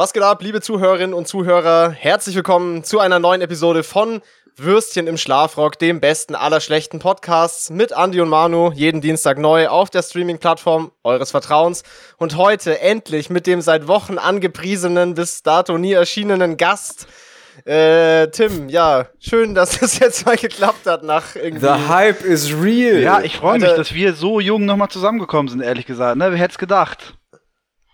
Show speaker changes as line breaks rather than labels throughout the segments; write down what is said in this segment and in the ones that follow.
Was geht ab, liebe Zuhörerinnen und Zuhörer? Herzlich willkommen zu einer neuen Episode von Würstchen im Schlafrock, dem besten aller schlechten Podcasts mit Andy und Manu, jeden Dienstag neu auf der Streaming-Plattform eures Vertrauens. Und heute endlich mit dem seit Wochen angepriesenen, bis dato nie erschienenen Gast. Äh, Tim, ja, schön, dass es jetzt mal geklappt hat nach irgendwie.
The Hype is real.
Ja, ich freue mich,
Alter.
dass wir so jung nochmal zusammengekommen sind, ehrlich gesagt. Ne? Wer hätte es gedacht?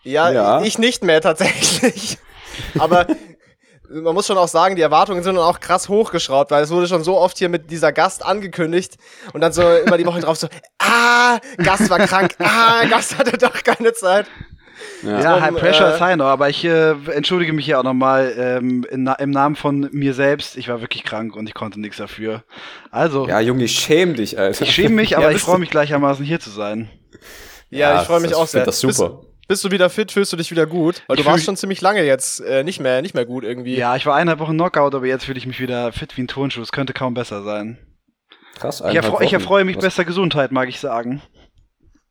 Ja,
Ja.
ich nicht mehr tatsächlich. Aber man muss schon auch sagen, die Erwartungen sind dann auch krass hochgeschraubt, weil es wurde schon so oft hier mit dieser Gast angekündigt und dann so immer die Woche drauf so, ah, Gast war krank, ah, Gast hatte doch keine Zeit.
Ja.
Ja, High Pressure
äh,
ist high noch, aber ich äh, entschuldige mich hier auch nochmal ähm, Na- im Namen von mir selbst. Ich war wirklich krank und ich konnte nichts dafür. Also,
Ja, Junge, schäm dich, Alter.
ich schäme mich, aber
Ja,
ich freue mich gleichermaßen hier zu sein.
Ja,
Ja,
ich freue mich
das-
auch
ich
sehr.
find das super.
Bist, bist du wieder fit? Fühlst du dich wieder gut? Weil
Ich
du warst schon ziemlich lange jetzt äh, nicht mehr, nicht mehr gut irgendwie.
Ja, ich war eineinhalb Wochen Knockout, aber jetzt fühle ich mich wieder fit wie ein Turnschuh. Es könnte kaum besser sein.
Krass,
Ich, erfreu, ich erfreue mich
Was-
bester Gesundheit, mag ich sagen.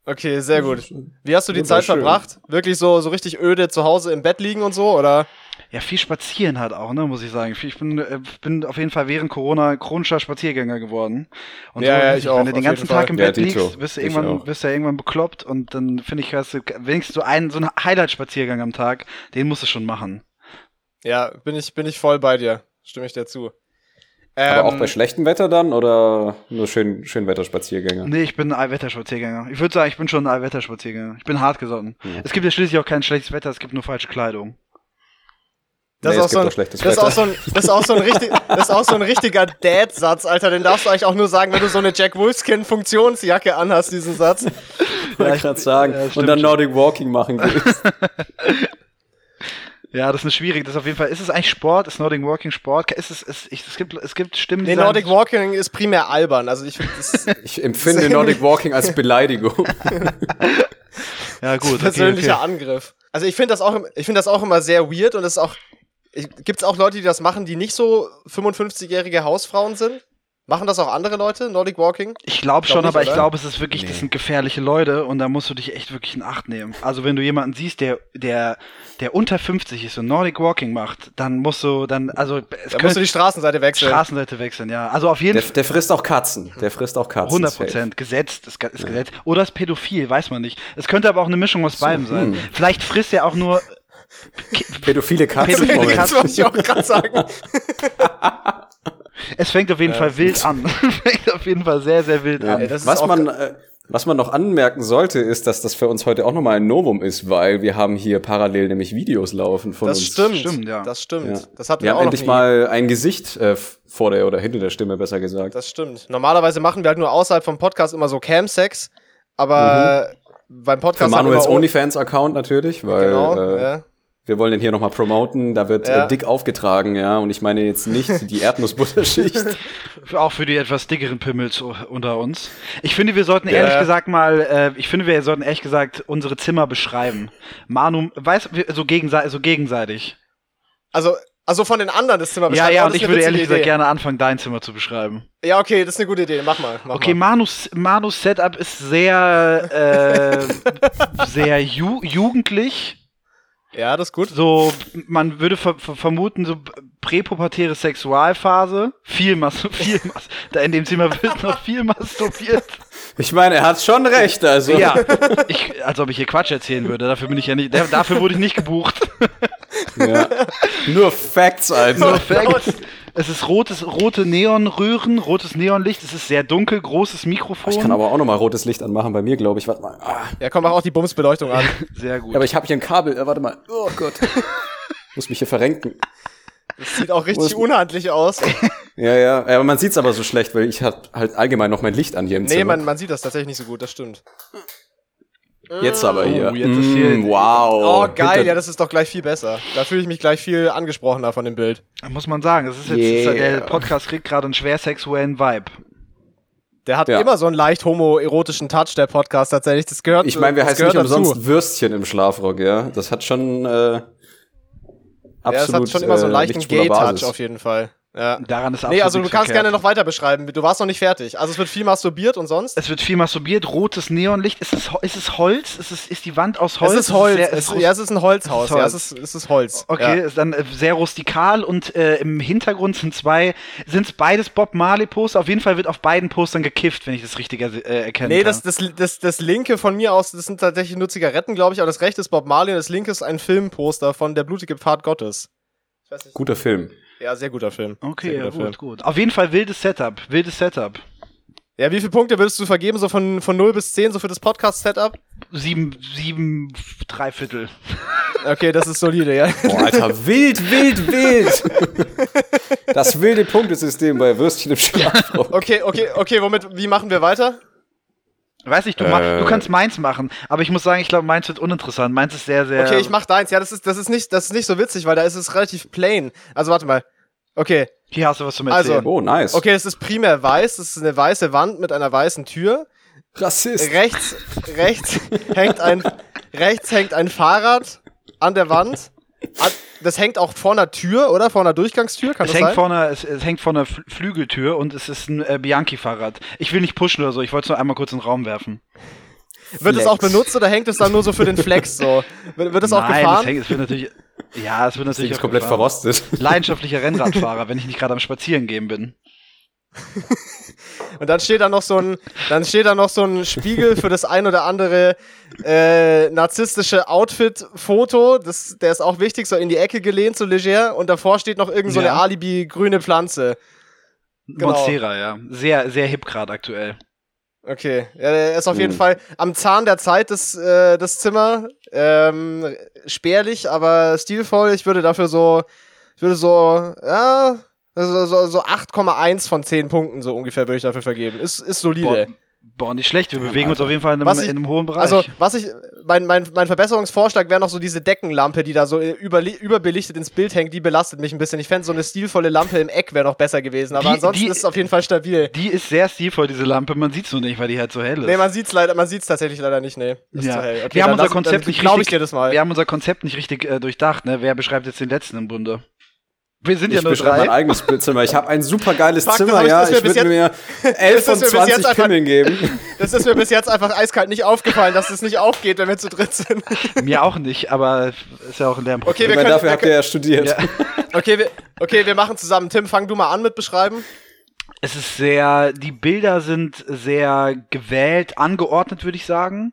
Okay, sehr gut. Wie hast du die. Zeit verbracht? Wirklich so, so richtig öde zu Hause im Bett liegen und so, oder?
Ja, viel spazieren halt auch, ne, muss ich sagen. Ich bin, äh, bin auf jeden Fall während Corona chronischer Spaziergänger geworden. Und
Ja, ja,
weiß
ich
nicht,
auch,
Wenn du den ganzen
jeden Fall.
Tag im
Ja,
Bett liegst, bist du
Ich
irgendwann,
auch.
bist du ja irgendwann bekloppt und dann finde ich, hast du wenigstens so einen, so einen Highlight-Spaziergang am Tag, den musst du schon machen.
Ja, bin ich, bin ich voll bei dir. Stimme ich dir zu.
Aber
Ähm,
auch bei schlechtem Wetter dann oder nur schön, schön Wetterspaziergänger?
Nee, ich bin ein Allwetterspaziergänger. Ich würde sagen, ich bin schon ein Allwetterspaziergänger. Ich bin hart gesonnen.
Ja.
Es gibt ja schließlich auch kein schlechtes Wetter, es gibt nur falsche Kleidung.
Das,
Nee,
ist auch so ein,
auch schlechtes
das, ist auch
Wetter.
so ein, das, ist auch so ein richtig, das ist auch so ein richtiger Dad-Satz, Alter. Den darfst du eigentlich auch nur sagen, wenn du so eine Jack Wolfskin-Funktionsjacke anhast, diesen Satz.
Wollte ich gerade sagen.
Ja, stimmt
und dann. Nordic Walking machen willst.
Ja, das ist eine schwierige, das ist auf jeden Fall. Ist es eigentlich Sport? Ist Nordic Walking Sport? Ist es, ist, ich, es gibt, es gibt Stimmen, die
Nee,
sagen,
Nordic Walking ist primär albern. Also ich das
Ich empfinde Nordic Walking als Beleidigung.
Ja, gut. Okay,
persönlicher
okay.
Angriff. Also ich finde das auch, im- ich finde das auch immer sehr weird und es ist auch, gibt es auch Leute, die das machen, die nicht so 55-jährige Hausfrauen sind? Machen das auch andere Leute, Nordic Walking?
Ich glaube
Glaub
schon,
nicht,
aber ich
oder?
glaube, es ist wirklich,
Nee.
das sind gefährliche Leute und da musst du dich echt wirklich in Acht nehmen. Also wenn du jemanden siehst, der, der, der unter 50 ist und Nordic Walking macht, dann musst du, dann, also es
Da musst du die Straßenseite wechseln.
Straßenseite wechseln, ja. Also auf jeden
Der,
Fall.
der frisst auch Katzen. Der frisst auch Katzen.
100
safe.
Prozent gesetzt, ist, ist gesetzt. Oder ist pädophil, weiß man nicht. Es könnte aber auch eine Mischung aus beidem sein.
hm.
Vielleicht frisst er auch nur.
Pädophile Katzen.
Pädophile
Moment.
das wollte ich auch gerade sagen.
Es fängt auf jeden Fall wild an. fängt auf jeden Fall sehr, sehr wild
Ja.
an.
Was, man, äh, was man noch anmerken sollte, ist, dass das für uns heute auch nochmal ein Novum ist, weil wir haben hier parallel nämlich Videos laufen von
Das
uns.
stimmt.
Stimmt, ja.
Das stimmt.
Ja.
Das hatten
Wir
wir,
haben
auch noch
endlich
nie.
mal ein Gesicht äh, vor der oder hinter der Stimme, besser gesagt.
Das stimmt. Normalerweise machen wir halt nur außerhalb vom Podcast immer so Cam-Sex, aber beim
Mhm. Für
Podcast halt
Manuels OnlyFans-Account natürlich, weil
Genau,
äh,
ja.
Wir wollen den hier nochmal promoten. Da wird
Ja.
äh, dick aufgetragen, ja. Und ich meine jetzt nicht die Erdnussbutterschicht.
Auch für die etwas dickeren Pimmels unter uns. Ich finde, wir sollten
Ja.
ehrlich gesagt mal, äh, ich finde, wir sollten ehrlich gesagt unsere Zimmer beschreiben. Manu, weiß, wir- so, gegense so gegenseitig.
Also, also von den anderen das Zimmer
Ja,
beschreiben,
ja,
oh,
und ich würde ehrlich gesagt
Idee.
gerne anfangen, dein Zimmer zu beschreiben.
Ja, okay, das ist eine gute Idee. Mach mal. Mach
Okay,
mal.
Manus, Manus Setup ist sehr, äh, sehr ju jugendlich.
Ja, das ist gut.
So, man würde ver ver vermuten, so präpubertäre Sexualphase. Viel Mas viel Mas da in dem Zimmer wird noch viel masturbiert.
Ich meine, er hat schon recht, also.
Ja, ich, als ob ich hier Quatsch erzählen würde. Dafür bin ich ja nicht, da- dafür wurde ich nicht gebucht.
Ja. Nur Facts, also.
Perfekt. Es ist rotes, rote Neonröhren, rotes Neonlicht. Es ist sehr dunkel, großes Mikrofon.
Ich kann aber auch nochmal rotes Licht anmachen bei mir, glaube ich. Warte mal. Ah.
Ja, komm, mach auch die Bumsbeleuchtung an.
sehr gut.
Ja, aber ich habe hier ein Kabel. Äh, warte mal. Oh Gott. Muss mich hier verrenken.
Das sieht auch richtig unhandlich aus.
Ja, ja. Aber man sieht's aber so schlecht, weil ich hab halt allgemein noch mein Licht an hier im
Nee,
Zimmer.
man, man sieht das tatsächlich nicht so gut, das stimmt.
Jetzt aber hier.
Oh, jetzt ist hier-
Mm, wow.
Oh, geil,
Hinter-
ja, das ist doch gleich viel besser. Da fühle ich mich gleich viel angesprochener von dem Bild.
Muss man sagen, das ist jetzt,
Yeah.
der Podcast kriegt gerade einen schwer sexuellen Vibe.
Der hat
Ja.
immer so einen leicht homoerotischen Touch, der Podcast tatsächlich. Das gehört
Ich meine, wir
das
heißen nicht
gehört dazu.
umsonst Würstchen im Schlafrock, ja. Das hat schon äh, absolut
Ja, das hat schon immer so einen
äh,
leichten
Lichtspur
Gay-Touch auf jeden Fall. Ja.
Daran ist
Nee, also du kannst
verkehrt.
gerne noch weiter beschreiben. Du warst noch nicht fertig. Also es wird viel masturbiert und sonst?
Es wird viel masturbiert, rotes Neonlicht. Ist es, ist es Holz? Ist, es, ist die Wand aus Holz?
es ist Holz.
sehr-
es, ja, es ist ein Holzhaus.
Es ist
Ja,
Holz.
es ist, es ist Holz.
Okay,
Ja.
ist dann äh, sehr rustikal und äh, im Hintergrund sind zwei, sind es beides Bob Marley Poster. Auf jeden Fall wird auf beiden Postern gekifft, wenn ich das richtig äh, erkennen
Nee, das, das, das, das linke von mir aus, das sind tatsächlich nur Zigaretten, glaube ich, aber das rechte ist Bob Marley und das linke ist ein Filmposter von Der blutige Pfad Gottes. Ich weiß nicht.
Guter Film.
Ja, sehr guter Film.
okay,
sehr
ja,
guter
gut, gut. Auf jeden Fall wildes Setup, wildes Setup.
Ja, wie viele Punkte würdest du vergeben, so von, von 0 bis 10, so für das Podcast-Setup?
Sieben, sieben, drei Viertel.
Okay, das ist solide, ja.
Boah, Alter, wild, wild, wild. Das wilde Punktesystem bei Würstchen im Schlafrock.
Okay, okay, okay, womit, wie machen wir weiter?
Weiß nicht, du,
Äh.
du kannst meins machen, aber ich muss sagen, ich glaube, meins wird uninteressant. Meins ist sehr, sehr.
Okay, ich mach deins. Ja, das ist, das ist nicht, das ist nicht so witzig, weil da ist es relativ plain. Also warte mal. Okay,
Hier hast du was zum
Also,
Erzählen.
Oh, nice.
okay, es ist primär weiß. Das ist eine weiße Wand mit einer weißen Tür.
Rassist.
Rechts, rechts hängt ein, rechts hängt ein Fahrrad an der Wand. An- Das hängt auch vor einer Tür, oder? Vor einer Durchgangstür, kann
es,
das
hängt
sein?
vor einer, es, es hängt vor einer Fl- Flügeltür und es ist ein äh, Bianchi-Fahrrad. Ich will nicht pushen oder so, ich wollte es nur einmal kurz in den Raum werfen.
Wird es auch
Flex.
benutzt oder hängt es dann nur so für den Flex so? Wird, wird es auch
Nein,
gefahren?
Es, hängt, es wird natürlich. Ja, es wird
Das
natürlich.
ist
auch
komplett
gefahren.
verrostet.
Leidenschaftlicher Rennradfahrer, wenn ich nicht gerade am Spazierengehen bin.
Und dann steht da noch so ein, dann steht da noch so ein Spiegel für das ein oder andere äh, narzisstische Outfit-Foto. Das, der ist auch wichtig, so in die Ecke gelehnt, so leger. Und davor steht noch irgend so eine
Ja.
Alibi-grüne Pflanze. Genau.
Monstera, ja. Sehr, sehr hip gerade aktuell.
Okay, ja, der ist auf jeden
Hm.
Fall am Zahn der Zeit, das, äh, das Zimmer. Ähm, spärlich, aber stilvoll. Ich würde dafür so, ich würde so, ja, so, so, so 8,1 von 10 Punkten so ungefähr würde ich dafür vergeben. Ist, ist solide.
Boah, boah, nicht schlecht. Wir bewegen uns auf jeden Fall in einem,
Was ich-
in einem hohen Bereich.
Also, was ich, mein, mein, mein Verbesserungsvorschlag wäre noch so diese Deckenlampe, die da so überli- überbelichtet ins Bild hängt, die belastet mich ein bisschen. Ich fände so eine stilvolle Lampe im Eck wäre noch besser gewesen, aber
Die-
ansonsten
die-
ist es auf jeden Fall stabil.
die ist sehr stilvoll, diese Lampe. Man sieht es nur nicht, weil die halt so hell ist.
Nee, man sieht's leider, man sieht's tatsächlich leider nicht, nee. Ist
Ja.
zu hell. Okay,
wir haben unser
lass-
Konzept nicht richtig. Wir haben unser Konzept nicht richtig äh, durchdacht, ne? Wer beschreibt jetzt den letzten im Bunde? Wir sind ja
Ich
nur
beschreibe mein
drei.
eigenes Zimmer. Ich habe ein super geiles
das
Zimmer, ja. Ich würde mir 11
das
von
ist mir bis
20
jetzt einfach-
Pimmeln geben.
Das ist mir bis jetzt einfach eiskalt nicht aufgefallen, dass es nicht aufgeht, wenn wir zu dritt sind.
Mir auch nicht, aber ist ja auch ein Lernprozess.
Okay,
Ich
wir
meine,
können-
dafür
wir
habt ihr ja studiert.
Ja.
Okay, wir, okay, wir machen zusammen. Tim, fang du mal an mit beschreiben.
Es ist sehr, die Bilder sind sehr gewählt, angeordnet, würde ich sagen.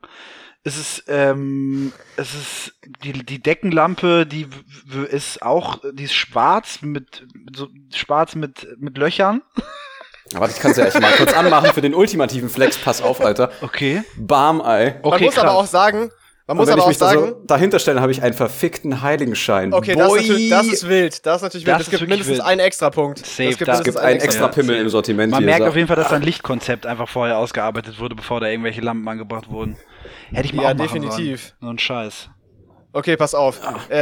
Es ist, ähm, es ist, die, die Deckenlampe, die w- w- ist auch, die ist schwarz mit, so, schwarz mit, mit Löchern.
Aber ich kann es ja echt mal kurz anmachen für den ultimativen Flex. Pass auf, Alter.
Okay.
Bam, Ei.
Man
Okay,
muss aber
krass.
auch sagen, man muss
wenn
aber
ich
auch
mich da
sagen,
so dahinter stelle, habe ich einen verfickten Heiligenschein.
okay, das ist, das ist wild. Das ist natürlich wild.
Das
Es gibt mindestens
wild.
einen Extrapunkt.
Safe,
es gibt
das
es gibt
mindestens
einen extra
Ja.
Pimmel im Sortiment
Man
hier.
merkt
so.
auf jeden Fall, dass ein Lichtkonzept einfach vorher ausgearbeitet wurde, bevor da irgendwelche Lampen angebracht wurden. Hätte ich mal
Ja, definitiv.
Sollen. So ein Scheiß.
Okay, pass auf. Äh,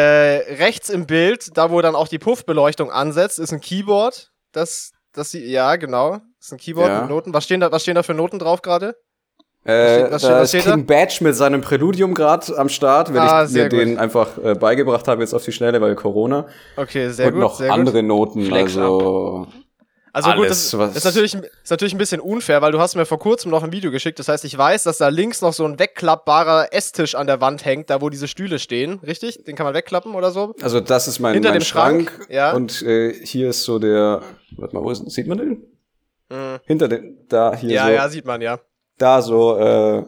rechts im Bild, da wo dann auch die Puffbeleuchtung ansetzt, ist ein Keyboard. Das, das, sie- ja, genau. Das ist ein Keyboard
Ja.
mit Noten. Was stehen da, was stehen da für Noten drauf gerade?
Äh,
steht- was steht-
da ist
steht da?
King Badge mit seinem Präludium gerade am Start, wenn
Ah,
ich mir
gut.
den einfach äh, beigebracht habe jetzt auf die Schnelle, weil Corona.
Okay, sehr
und
gut.
noch
sehr
andere Noten,
Flex
also
Also gut,
alles,
das
was-
ist natürlich, ist natürlich ein bisschen unfair, weil du hast mir vor kurzem noch ein Video geschickt. Das heißt, ich weiß, dass da links noch so ein wegklappbarer Esstisch an der Wand hängt, da wo diese Stühle stehen. Richtig? Den kann man wegklappen oder so?
also das ist mein,
Hinter
mein
dem Schrank,
Schrank,
ja.
und äh, hier ist so der warte mal, wo ist, sieht man den?
Mhm.
Hinter dem da hier
Ja,
so
ja, sieht man ja.
da so äh,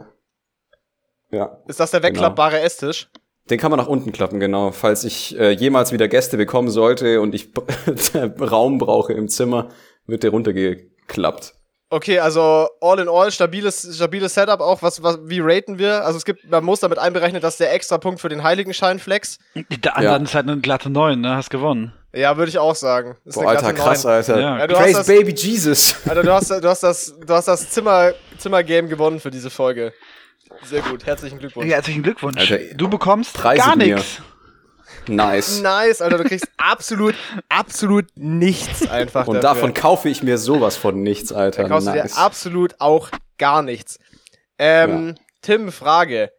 ja,
Ist das der
Genau.
wegklappbare Esstisch?
den kann man nach unten klappen, genau. Falls ich äh, jemals wieder Gäste bekommen sollte und ich Raum brauche im Zimmer, wird der runtergeklappt.
Okay, also all in all stabiles, stabiles Setup auch. Was, was, wie raten wir? Also es gibt, man muss damit einberechnen, dass der extra Punkt für den Heiligenschein-Flex.
Der anderen ist halt eine glatte 9, ne? Hast gewonnen.
Ja, würde ich auch sagen. Das ist
Boah, Alter, krass,
Neun.
Alter.
Ja.
Ja, du hast
Praise
das-
Baby Jesus.
Alter, du hast, du hast das, du hast das Zimmer, Zimmer-Game gewonnen für diese Folge. Sehr gut, herzlichen Glückwunsch.
Ja, herzlichen Glückwunsch.
Alter,
du bekommst
preise
gar
mir.
nichts.
Nice.
Nice, Alter, du kriegst absolut, absolut nichts einfach
Und
dafür.
davon kaufe ich mir sowas von nichts, Alter.
Da kaufst du
nice.
dir absolut auch gar nichts. Ähm, Tim, Frage.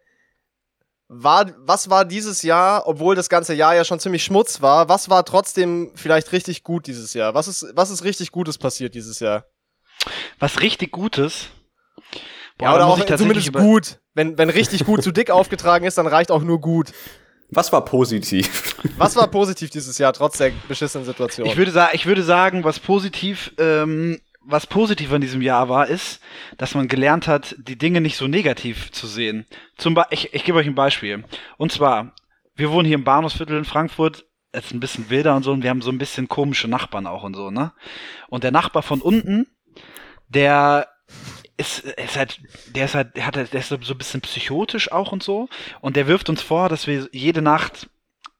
war, was war dieses Jahr, obwohl das ganze Jahr ja schon ziemlich Schmutz war, was war trotzdem vielleicht richtig gut dieses Jahr? Was ist, was ist richtig Gutes passiert dieses Jahr?
Was richtig Gutes?
Boah, ja, oder auch zumindest gut. Wenn, wenn richtig gut zu dick aufgetragen ist, dann reicht auch nur gut.
Was war positiv?
Was war positiv dieses Jahr, trotz der beschissenen Situation?
Ich würde, sa ich würde sagen, was positiv, ähm, was positiv in diesem Jahr war, ist, dass man gelernt hat, die Dinge nicht so negativ zu sehen. Zum Be ich, ich gebe euch ein Beispiel. Und zwar, wir wohnen hier im Bahnhofsviertel in Frankfurt. Es ist ein bisschen wilder und so, und wir haben so ein bisschen komische Nachbarn auch und so, ne? Und der Nachbar von unten, der ist, ist halt, der ist halt, der hat, der ist so ein bisschen psychotisch auch und so. Und der wirft uns vor, dass wir jede Nacht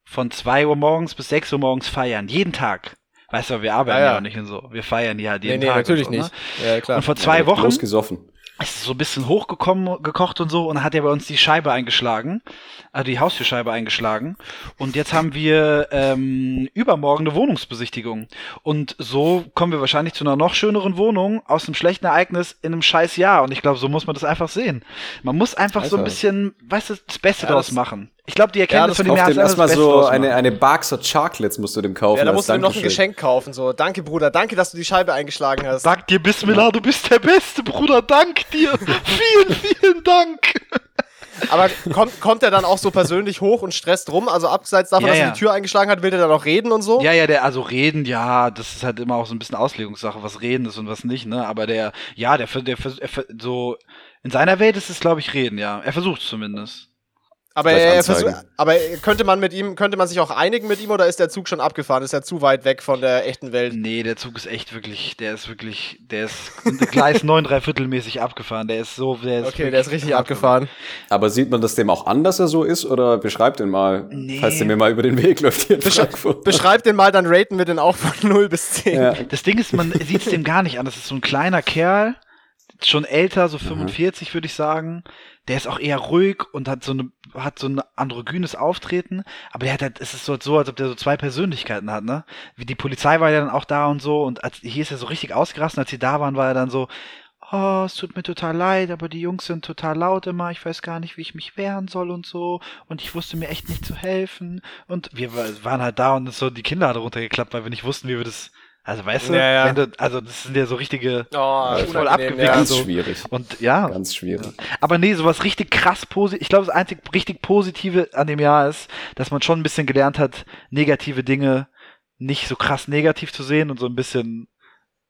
von zwei Uhr morgens bis sechs Uhr morgens feiern. Jeden Tag. Weißt du, wir arbeiten ja, ja. ja nicht und so. Wir feiern ja halt jeden nee, nee, Tag.
natürlich
so,
nicht.
Ne? Ja, klar. Und vor zwei ja, Wochen.
gesoffen.
Ist so ein bisschen hochgekommen, gekocht und so und dann hat er bei uns die Scheibe eingeschlagen also die Haustürscheibe eingeschlagen. Und jetzt haben wir ähm, übermorgen eine Wohnungsbesichtigung. Und so kommen wir wahrscheinlich zu einer noch schöneren Wohnung aus einem schlechten Ereignis in einem scheiß Jahr. Und ich glaube, so muss man das einfach sehen. Man muss einfach Alter. so ein bisschen, weißt du, das Beste ja, draus machen. Ich glaube, die Erkenntnis
ja, von dem Jahr ist erstmal so eine, eine Barks Chocolates musst du dem kaufen. Ja,
da musst du ihm noch ein Geschenk kaufen. So, danke, Bruder, danke, dass du die Scheibe eingeschlagen hast.
Dank dir, Bismillah, du bist der Beste, Bruder, dank dir. vielen, vielen Dank.
Aber kommt, kommt er dann auch so persönlich hoch und stresst rum? Also abseits davon, ja, dass er die Tür eingeschlagen hat, will er dann auch reden und so?
Ja, ja, der, also reden, ja, das ist halt immer auch so ein bisschen Auslegungssache, was reden ist und was nicht, ne? Aber der, ja, der, der, der, der so, in seiner Welt ist es, glaube ich, reden, ja. Er versucht zumindest.
Aber, er, aber könnte man mit ihm, könnte man sich auch einigen mit ihm oder ist der Zug schon abgefahren? Ist er zu weit weg von der echten Welt?
Nee, der Zug ist echt wirklich, der ist wirklich, der ist Gleis 9 Viertelmäßig abgefahren. Der ist so, der ist
Okay, der ist richtig abgefahren.
Aber sieht man das dem auch an, dass er so ist oder beschreibt den mal, nee. falls der mir mal über den Weg läuft hier in
Besch Frankfurt. Beschreibt den mal, dann raten wir den auch von 0 bis 10. Ja.
Das Ding ist, man sieht es dem gar nicht an. Das ist so ein kleiner Kerl, schon älter, so 45 mhm. würde ich sagen. Der ist auch eher ruhig und hat so eine hat so ein androgynes Auftreten, aber der hat halt, es ist so, so, als ob der so zwei Persönlichkeiten hat, ne? Wie die Polizei war ja dann auch da und so und als, hier ist er so richtig ausgerastet, als sie da waren, war er dann so, oh, es tut mir total leid, aber die Jungs sind total laut immer, ich weiß gar nicht, wie ich mich wehren soll und so und ich wusste mir echt nicht zu helfen und wir waren halt da und so die Kinder hat runtergeklappt, weil wir nicht wussten, wie wir das also weißt du, ja, ja. Du, also das sind ja so richtige
oh,
voll abgewickelt.
Ganz
so.
schwierig.
Und ja.
Ganz schwierig.
Aber nee, sowas richtig krass positiv. Ich glaube, das einzig richtig Positive an dem Jahr ist, dass man schon ein bisschen gelernt hat, negative Dinge nicht so krass negativ zu sehen und so ein bisschen,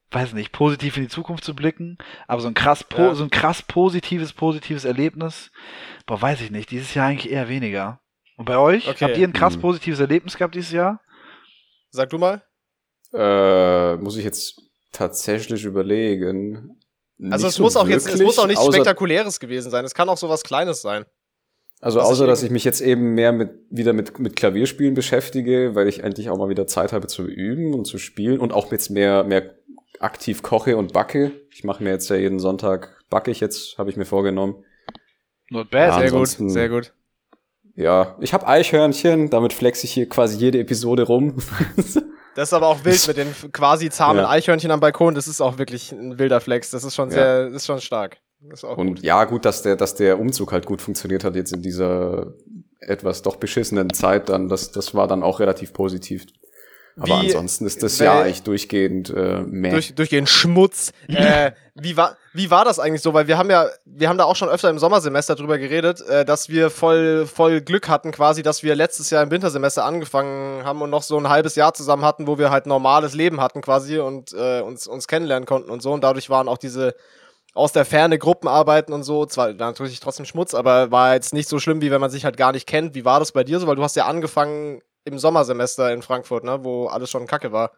weiß nicht, positiv in die Zukunft zu blicken. Aber so ein krass, ja. so ein krass positives, positives Erlebnis, boah, weiß ich nicht. Dieses Jahr eigentlich eher weniger. Und bei euch? Okay. Habt ihr ein krass mhm. positives Erlebnis gehabt dieses Jahr?
Sag du mal.
Äh, muss ich jetzt tatsächlich überlegen.
Also es so muss auch jetzt, es muss auch nichts Spektakuläres gewesen sein. Es kann auch sowas Kleines sein.
Also außer, ich dass ich mich jetzt eben mehr mit, wieder mit, mit Klavierspielen beschäftige, weil ich endlich auch mal wieder Zeit habe zu üben und zu spielen und auch jetzt mehr, mehr aktiv koche und backe. Ich mache mir jetzt ja jeden Sonntag, backe ich jetzt, habe ich mir vorgenommen.
Not bad, ja, sehr gut, sehr gut.
Ja, ich habe Eichhörnchen, damit flex ich hier quasi jede Episode rum.
Das ist aber auch wild mit den quasi zahmen ja. Eichhörnchen am Balkon. Das ist auch wirklich ein wilder Flex. Das ist schon sehr, ja. ist schon stark. Ist
und gut. ja, gut, dass der, dass der Umzug halt gut funktioniert hat jetzt in dieser etwas doch beschissenen Zeit dann. Das, das war dann auch relativ positiv. Aber wie, ansonsten ist das ja echt durchgehend äh, mehr.
Durch, durchgehend Schmutz. äh, wie war wie war das eigentlich so? Weil wir haben ja, wir haben da auch schon öfter im Sommersemester drüber geredet, äh, dass wir voll voll Glück hatten, quasi, dass wir letztes Jahr im Wintersemester angefangen haben und noch so ein halbes Jahr zusammen hatten, wo wir halt normales Leben hatten quasi und äh, uns uns kennenlernen konnten und so. Und dadurch waren auch diese aus der Ferne Gruppenarbeiten und so, zwar natürlich trotzdem Schmutz, aber war jetzt nicht so schlimm, wie wenn man sich halt gar nicht kennt. Wie war das bei dir so? Weil du hast ja angefangen im Sommersemester in Frankfurt, ne, wo alles schon kacke war.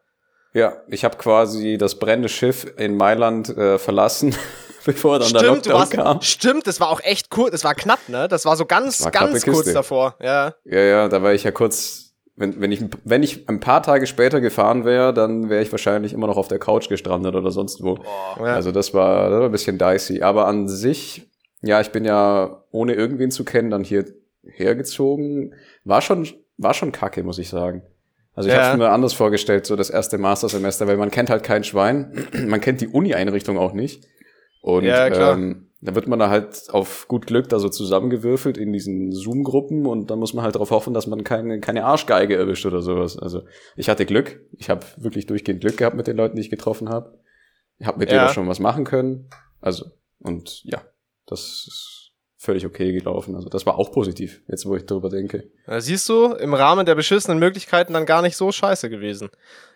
Ja, ich habe quasi das brennende Schiff in Mailand äh, verlassen, bevor dann
stimmt,
der Lockdown
warst,
kam.
Stimmt, das war auch echt kurz, das war knapp, ne? Das war so ganz, war ganz kurz davor. Ja.
ja, ja, da war ich ja kurz, wenn, wenn, ich, wenn ich ein paar Tage später gefahren wäre, dann wäre ich wahrscheinlich immer noch auf der Couch gestrandet oder sonst wo. Oh, ja. Also das war, das war ein bisschen dicey. Aber an sich, ja, ich bin ja ohne irgendwen zu kennen dann hier hergezogen. War schon war schon kacke, muss ich sagen. Also ich ja. habe mir anders vorgestellt, so das erste Mastersemester, weil man kennt halt kein Schwein, man kennt die Uni-Einrichtung auch nicht. Und ja, klar. Ähm, da wird man da halt auf gut Glück da so zusammengewürfelt in diesen Zoom-Gruppen und dann muss man halt darauf hoffen, dass man keine, keine Arschgeige erwischt oder sowas. Also ich hatte Glück. Ich habe wirklich durchgehend Glück gehabt mit den Leuten, die ich getroffen habe. Ich habe mit ja. denen auch schon was machen können. Also, und ja, das ist völlig okay gelaufen. Also das war auch positiv, jetzt wo ich darüber denke.
Ja, siehst du, im Rahmen der beschissenen Möglichkeiten dann gar nicht so scheiße gewesen.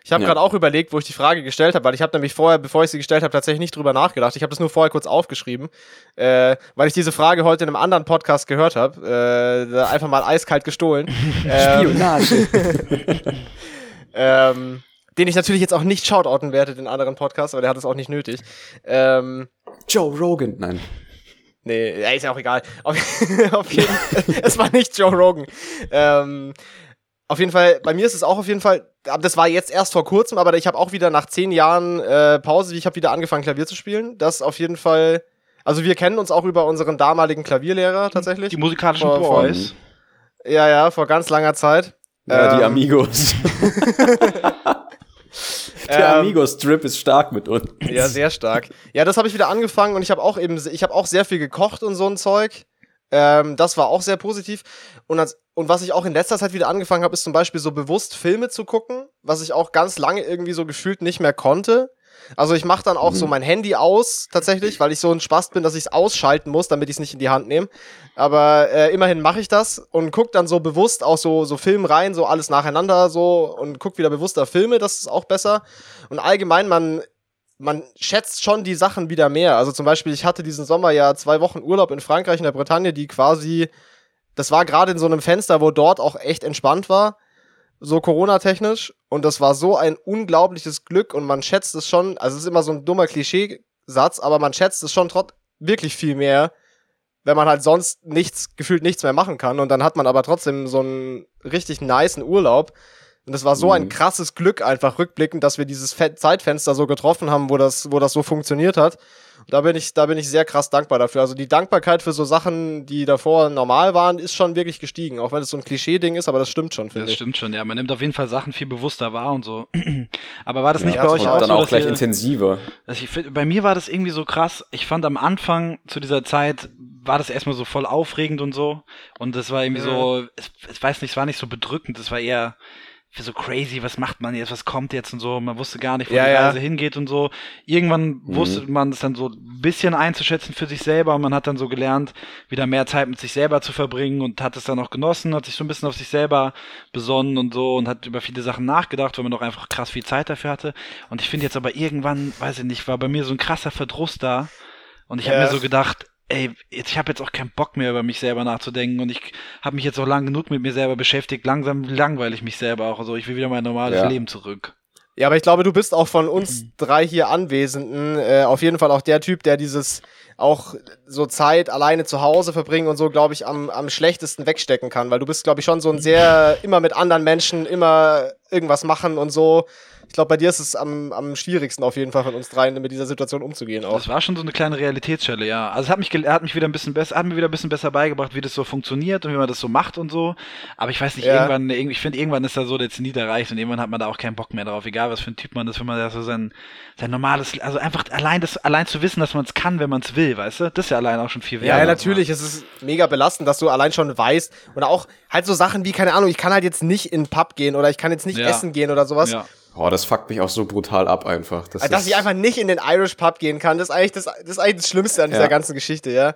Ich habe ja. gerade auch überlegt, wo ich die Frage gestellt habe, weil ich habe nämlich vorher, bevor ich sie gestellt habe, tatsächlich nicht drüber nachgedacht. Ich habe das nur vorher kurz aufgeschrieben, äh, weil ich diese Frage heute in einem anderen Podcast gehört habe. Äh, einfach mal eiskalt gestohlen. Spionage. ähm, den ich natürlich jetzt auch nicht shoutouten werde, den anderen Podcast, aber der hat es auch nicht nötig. Ähm,
Joe Rogan, nein.
Nee, ist ja auch egal. Auf, auf jeden, es war nicht Joe Rogan. Ähm, auf jeden Fall, bei mir ist es auch auf jeden Fall, das war jetzt erst vor kurzem, aber ich habe auch wieder nach zehn Jahren äh, Pause, ich habe wieder angefangen Klavier zu spielen. Das auf jeden Fall, also wir kennen uns auch über unseren damaligen Klavierlehrer tatsächlich.
Die musikalischen vor, Boys.
ja, ja, vor ganz langer Zeit.
Ja, ähm, die Amigos. Der ähm, Amigos-Trip ist stark mit uns.
Ja, sehr stark. Ja, das habe ich wieder angefangen und ich habe auch eben, ich habe auch sehr viel gekocht und so ein Zeug. Ähm, das war auch sehr positiv. Und, als, und was ich auch in letzter Zeit wieder angefangen habe, ist zum Beispiel so bewusst Filme zu gucken, was ich auch ganz lange irgendwie so gefühlt nicht mehr konnte. Also ich mache dann auch mhm. so mein Handy aus, tatsächlich, weil ich so ein Spast bin, dass ich es ausschalten muss, damit ich es nicht in die Hand nehme. Aber äh, immerhin mache ich das und guck dann so bewusst auch so, so Film rein, so alles nacheinander so und guck wieder bewusster Filme, das ist auch besser. Und allgemein, man, man schätzt schon die Sachen wieder mehr. Also zum Beispiel, ich hatte diesen Sommer ja zwei Wochen Urlaub in Frankreich, in der Bretagne, die quasi, das war gerade in so einem Fenster, wo dort auch echt entspannt war so Corona-technisch. Und das war so ein unglaubliches Glück und man schätzt es schon, also es ist immer so ein dummer Klischeesatz, aber man schätzt es schon trotz wirklich viel mehr, wenn man halt sonst nichts, gefühlt nichts mehr machen kann. Und dann hat man aber trotzdem so einen richtig niceen Urlaub. Und es war so mhm. ein krasses Glück einfach rückblickend, dass wir dieses Zeitfenster so getroffen haben, wo das, wo das so funktioniert hat. Da bin ich, da bin ich sehr krass dankbar dafür. Also die Dankbarkeit für so Sachen, die davor normal waren, ist schon wirklich gestiegen. Auch wenn es so ein Klischee-Ding ist, aber das stimmt schon,
finde ich. Das stimmt schon, ja. Man nimmt auf jeden Fall Sachen viel bewusster wahr und so. aber war das nicht
ja,
bei euch
auch
dann
so? auch gleich ihr, intensiver.
Ich, bei mir war das irgendwie so krass. Ich fand am Anfang zu dieser Zeit war das erstmal so voll aufregend und so. Und das war irgendwie ja. so, ich weiß nicht, es war nicht so bedrückend, es war eher, für so crazy, was macht man jetzt, was kommt jetzt und so. Man wusste gar nicht, wo ja, die Reise ja. hingeht und so. Irgendwann mhm. wusste man es dann so ein bisschen einzuschätzen für sich selber und man hat dann so gelernt, wieder mehr Zeit mit sich selber zu verbringen und hat es dann auch genossen, hat sich so ein bisschen auf sich selber besonnen und so und hat über viele Sachen nachgedacht, weil man auch einfach krass viel Zeit dafür hatte. Und ich finde jetzt aber irgendwann, weiß ich nicht, war bei mir so ein krasser Verdruss da. Und ich habe mir so gedacht, ey, ich habe jetzt auch keinen Bock mehr über mich selber nachzudenken und ich habe mich jetzt auch lang genug mit mir selber beschäftigt. Langsam langweile ich mich selber auch. Also ich will wieder mein normales ja. Leben zurück.
Ja, aber ich glaube, du bist auch von uns mhm. drei hier Anwesenden äh, auf jeden Fall auch der Typ, der dieses auch so Zeit alleine zu Hause verbringen und so, glaube ich, am, am schlechtesten wegstecken kann. Weil du bist, glaube ich, schon so ein sehr immer mit anderen Menschen, immer irgendwas machen und so ich glaube, bei dir ist es am, am schwierigsten auf jeden Fall von uns dreien, mit dieser Situation umzugehen auch.
Das war schon so eine kleine Realitätsstelle, ja. Also es hat mich, hat mich wieder ein bisschen besser, hat mir wieder ein bisschen besser beigebracht, wie das so funktioniert und wie man das so macht und so. Aber ich weiß nicht, ja. irgendwann, ich finde, irgendwann ist da so der Zenit erreicht und irgendwann hat man da auch keinen Bock mehr drauf, egal was für ein Typ man ist, wenn man da so sein, sein normales, also einfach allein das, allein zu wissen, dass man es kann, wenn man es will, weißt du? Das ist ja allein auch schon viel wert.
Ja, ja natürlich, es ist mega belastend, dass du allein schon weißt und auch halt so Sachen wie, keine Ahnung, ich kann halt jetzt nicht in den Pub gehen oder ich kann jetzt nicht ja. essen gehen oder sowas. Ja
Oh, das fuckt mich auch so brutal ab einfach.
Das also, dass ich einfach nicht in den Irish Pub gehen kann, das ist eigentlich das, das, ist eigentlich das Schlimmste an dieser ja. ganzen Geschichte, ja.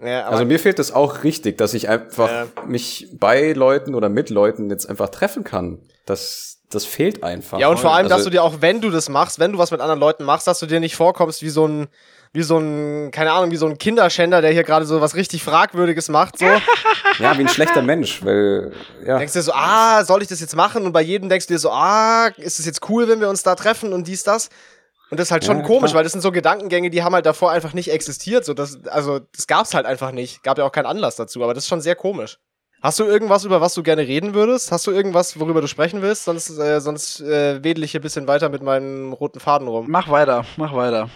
ja also mir fehlt es auch richtig, dass ich einfach ja. mich bei Leuten oder mit Leuten jetzt einfach treffen kann. Das, das fehlt einfach.
Ja, und vor allem, also, dass du dir auch, wenn du das machst, wenn du was mit anderen Leuten machst, dass du dir nicht vorkommst wie so ein, wie so ein, keine Ahnung, wie so ein Kinderschänder, der hier gerade so was richtig Fragwürdiges macht, so.
ja, wie ein schlechter Mensch, weil, ja.
Denkst du dir so, ah, soll ich das jetzt machen? Und bei jedem denkst du dir so, ah, ist es jetzt cool, wenn wir uns da treffen und dies, das? Und das ist halt schon ja, komisch, klar. weil das sind so Gedankengänge, die haben halt davor einfach nicht existiert, so das, also, das gab's halt einfach nicht. Gab ja auch keinen Anlass dazu, aber das ist schon sehr komisch. Hast du irgendwas, über was du gerne reden würdest? Hast du irgendwas, worüber du sprechen willst? Sonst, äh, sonst äh, wedel ich hier ein bisschen weiter mit meinem roten Faden rum.
Mach weiter, mach weiter.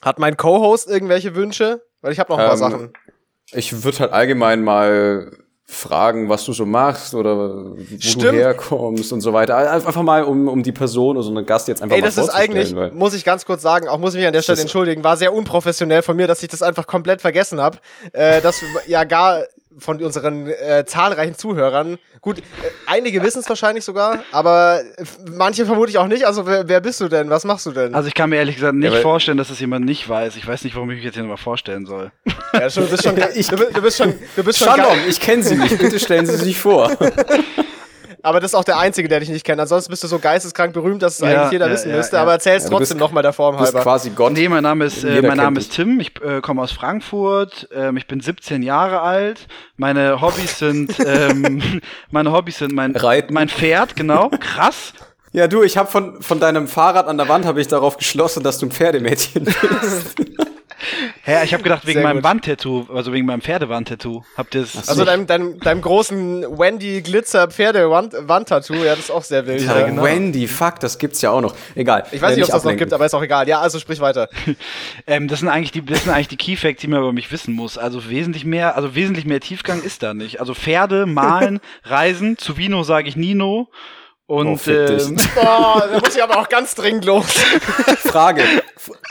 Hat mein Co-Host irgendwelche Wünsche? Weil ich habe noch ein paar ähm, Sachen.
Ich würde halt allgemein mal fragen, was du so machst oder wo Stimmt. du herkommst und so weiter. Einfach mal, um, um die Person oder so einen Gast jetzt einfach Ey, mal
das ist eigentlich, muss ich ganz kurz sagen, auch muss ich mich an der Stelle entschuldigen, war sehr unprofessionell von mir, dass ich das einfach komplett vergessen habe. Äh, dass ja gar von unseren äh, zahlreichen Zuhörern. Gut, äh, einige wissen es wahrscheinlich sogar, aber manche vermute ich auch nicht. Also wer, wer, bist du denn? Was machst du denn?
Also ich kann mir ehrlich gesagt nicht ja, vorstellen, dass es jemand nicht weiß. Ich weiß nicht, warum ich mich jetzt hier nochmal vorstellen soll.
Ja, schon, du bist schon, ich, du, du bist schon, du bist schon.
Shalom, ich kenne Sie nicht. Bitte stellen Sie sich vor.
aber das ist auch der Einzige, der dich nicht kennt. Ansonsten bist du so geisteskrank berühmt, dass es ja, eigentlich jeder ja, wissen ja, müsste. Aber erzähl es trotzdem nochmal der Form halber. Du bist
quasi Gott. Nee, mein Name ist, äh, mein Name ist Tim. Ich äh, komme aus Frankfurt. Ähm, ich bin 17 Jahre alt. Meine Hobbys sind, ähm, meine Hobbys sind mein,
Reiten.
mein Pferd, genau. Krass.
Ja, du, ich habe von, von deinem Fahrrad an der Wand habe ich darauf geschlossen, dass du ein Pferdemädchen bist.
Hä, ich habe gedacht wegen Sehr meinem Wandtattoo, also wegen meinem Pferdewandtattoo. Habt ihr
das? Also deinem, deinem, deinem großen Wendy Glitzer Pferdewandtattoo, ja, das ist auch sehr wild.
Ja, ja, genau. Wendy, fuck, das gibt's ja auch noch. Egal.
Ich weiß nicht, ob es das noch gibt, aber ist auch egal. Ja, also sprich weiter.
ähm, das sind eigentlich die, das sind eigentlich die Key Facts, die man über mich wissen muss. Also wesentlich mehr, also wesentlich mehr Tiefgang ist da nicht. Also Pferde, Malen, Reisen, zu Vino sage ich Nino. Und oh, ähm,
Boah, da muss ich aber auch ganz dringend los.
Frage,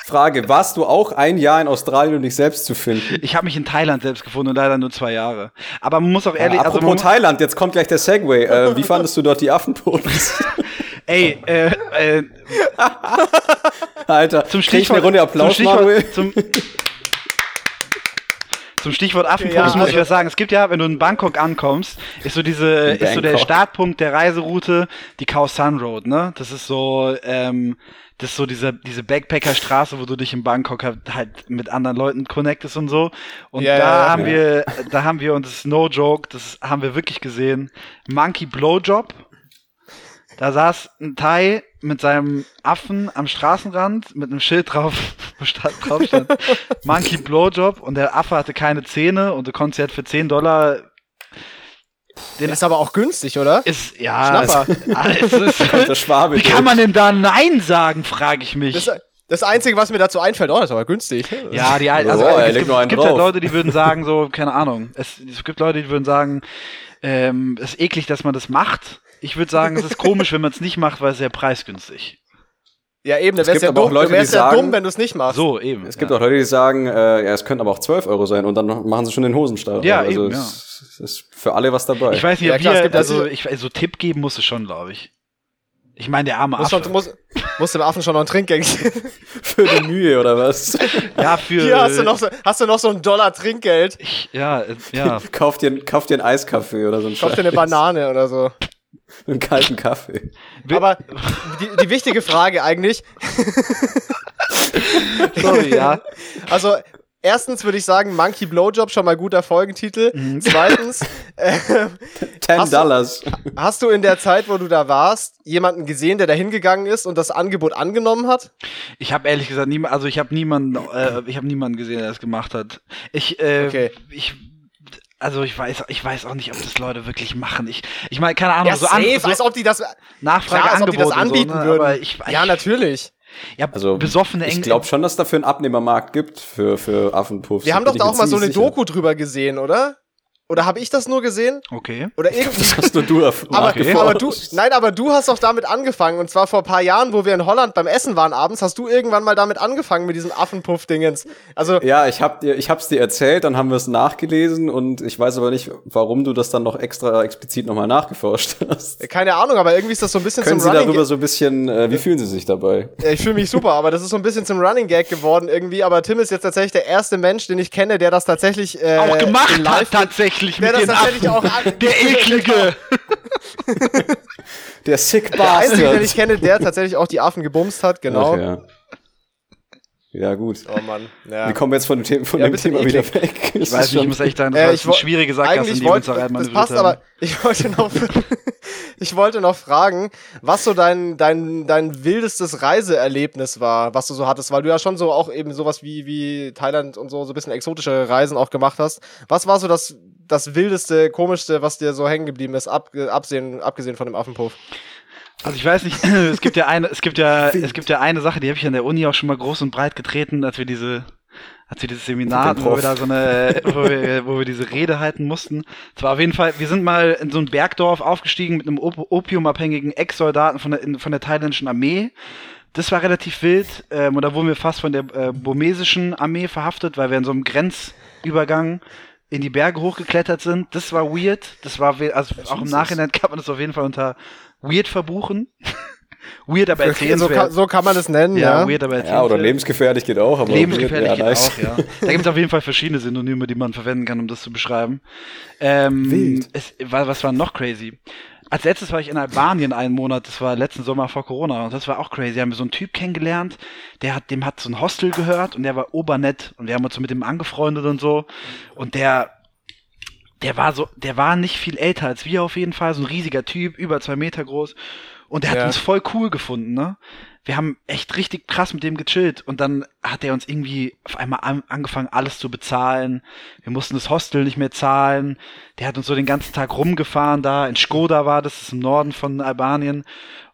Frage, warst du auch ein Jahr in Australien, um dich selbst zu finden?
Ich habe mich in Thailand selbst gefunden und leider nur zwei Jahre. Aber man muss auch ehrlich...
Ja, also apropos also Thailand, jetzt kommt gleich der Segway. Äh, wie fandest du dort die Affenpoten?
Ey, äh, äh,
Alter,
zum Stichwort, eine Runde Applaus, zum Stichwort, zum, zum Stichwort Affenpost ja, muss ich was sagen. Es gibt ja, wenn du in Bangkok ankommst, ist so diese, ist so der Startpunkt der Reiseroute die Khao San Road, ne? Das ist so, ähm, das ist so diese, diese Backpacker-Straße, wo du dich in Bangkok halt, halt mit anderen Leuten connectest und so. Und yeah, da ja, haben ja. wir, da haben wir, und das ist no joke, das haben wir wirklich gesehen, Monkey Blowjob. Da saß ein Thai mit seinem Affen am Straßenrand mit einem Schild drauf, wo drauf stand Monkey Blowjob und der Affe hatte keine Zähne und du konntest halt für 10 Dollar
den ist aber auch günstig, oder?
Ist, ja. Schnapper.
Es, ist, das Schwabe
wie kann man denn da Nein sagen, frage ich mich.
Das, das Einzige, was mir dazu einfällt, oh, das ist aber günstig.
Ja, die also, oh, es, gibt, es gibt halt Leute, die würden sagen, so, keine Ahnung. Es, es gibt Leute, die würden sagen, ähm, es ist eklig, dass man das macht. Ich würde sagen, es ist komisch, wenn man es nicht macht, weil es sehr preisgünstig.
Ja, eben, dann wär's ja dumm, Leute, wär's ja dumm, wenn du es nicht machst.
So, eben.
Es gibt ja. auch Leute, die sagen, äh, ja, es könnten aber auch 12 Euro sein und dann machen sie schon den Hosenstall.
Ja, also eben, ja.
Es ist für alle was dabei.
Ich weiß nicht, ja, klar, wir, also, ich, so Tipp geben musst du schon, glaube ich. Ich meine, der arme
muss
Affe.
Schon, muss, muss dem Affen schon noch ein Trinkgeld
Für die Mühe, oder was?
Ja, für.
Hier hast du noch so, hast du noch so ein Dollar Trinkgeld.
Ich, ja, äh, ja.
kauf, dir, kauf dir einen Eiskaffee oder so ein
Kauf dir eine Banane oder so.
Einen kalten Kaffee.
Aber die, die wichtige Frage eigentlich.
Sorry, ja.
Also, Erstens würde ich sagen, Monkey Blowjob, schon mal guter Folgentitel. Mhm. Zweitens, äh,
Ten Dollars.
Hast du in der Zeit, wo du da warst, jemanden gesehen, der da hingegangen ist und das Angebot angenommen hat?
Ich habe ehrlich gesagt niemand, also ich habe niemanden, äh, ich habe niemanden gesehen, der das gemacht hat. Ich, äh, okay. ich also ich weiß, ich weiß auch nicht, ob das Leute wirklich machen. Ich, ich meine, keine Ahnung,
ja, so, safe, an, so als ob die das
Nachfrage klar, als ob die das
anbieten
so, ne?
würden. Ich, ja, natürlich.
Ja, also, besoffene
Ich glaube schon, dass es dafür einen Abnehmermarkt gibt für, für Affenpuffs.
Wir haben doch da auch mal so eine sicher. Doku drüber gesehen, oder? Oder habe ich das nur gesehen?
Okay.
Oder irgendwie.
Das hast nur du erfunden.
Aber, okay. aber du, nein, aber du hast doch damit angefangen. Und zwar vor ein paar Jahren, wo wir in Holland beim Essen waren abends, hast du irgendwann mal damit angefangen mit diesem Affenpuff-Dingens. Also.
Ja, ich hab dir, ich hab's dir erzählt, dann haben wir es nachgelesen und ich weiß aber nicht, warum du das dann noch extra explizit nochmal nachgeforscht hast.
Keine Ahnung, aber irgendwie ist das so ein bisschen
Können zum Sie Running darüber so ein bisschen, äh, wie fühlen Sie sich dabei?
Ja, ich fühle mich super, aber das ist so ein bisschen zum Running Gag geworden irgendwie. Aber Tim ist jetzt tatsächlich der erste Mensch, den ich kenne, der das tatsächlich äh,
auch gemacht hat, tatsächlich der mit das den
ich auch an.
Der eklige.
der Sick
Bastard. Der einzige, den ich kenne, der tatsächlich auch die Affen gebumst hat, genau. Ach,
ja. Ja, gut.
Oh Mann. Ja.
Wir kommen jetzt von dem, Thema, von ja, dem Thema wieder weg.
Ich weiß nicht, ich muss echt sagen, das äh, war ich eine schwierige Sackgasse, in die
wollt, wir uns Das passt, haben. aber ich wollte noch, ich wollte noch fragen, was so dein, dein, dein wildestes Reiseerlebnis war, was du so hattest, weil du ja schon so auch eben sowas wie, wie Thailand und so, so ein bisschen exotische Reisen auch gemacht hast. Was war so das, das wildeste, komischste, was dir so hängen geblieben ist, ab, absehen, abgesehen von dem Affenpuff?
Also ich weiß nicht, es gibt ja eine, es gibt ja, es gibt ja eine Sache, die habe ich an der Uni auch schon mal groß und breit getreten, als wir diese, als wir dieses Seminar hatten, wo wir da so eine, wo wir, wo wir diese Rede halten mussten. Es war auf jeden Fall, wir sind mal in so ein Bergdorf aufgestiegen mit einem Op opiumabhängigen Ex-Soldaten von der, von der thailändischen Armee. Das war relativ wild. Ähm, und da wurden wir fast von der äh, burmesischen Armee verhaftet, weil wir in so einem Grenzübergang in die Berge hochgeklettert sind. Das war weird. Das war, also auch im Nachhinein kann man das auf jeden Fall unter weird verbuchen. weird, aber erzählenswert.
So kann, so kann man es nennen, ja.
Ja, weird, aber ja oder lebensgefährlich geht auch.
Aber lebensgefährlich weird, ja, geht nice. auch, ja. Da gibt es auf jeden Fall verschiedene Synonyme, die man verwenden kann, um das zu beschreiben. Ähm, Wild. Es, was war noch crazy? Als letztes war ich in Albanien einen Monat, das war letzten Sommer vor Corona und das war auch crazy. Haben wir so einen Typ kennengelernt, der hat, dem hat so ein Hostel gehört und der war obernett und wir haben uns so mit dem angefreundet und so und der, der war so, der war nicht viel älter als wir auf jeden Fall, so ein riesiger Typ, über zwei Meter groß und der hat ja. uns voll cool gefunden, ne? Wir haben echt richtig krass mit dem gechillt und dann hat er uns irgendwie auf einmal an, angefangen, alles zu bezahlen. Wir mussten das Hostel nicht mehr zahlen. Der hat uns so den ganzen Tag rumgefahren da. In Skoda war das, das ist im Norden von Albanien.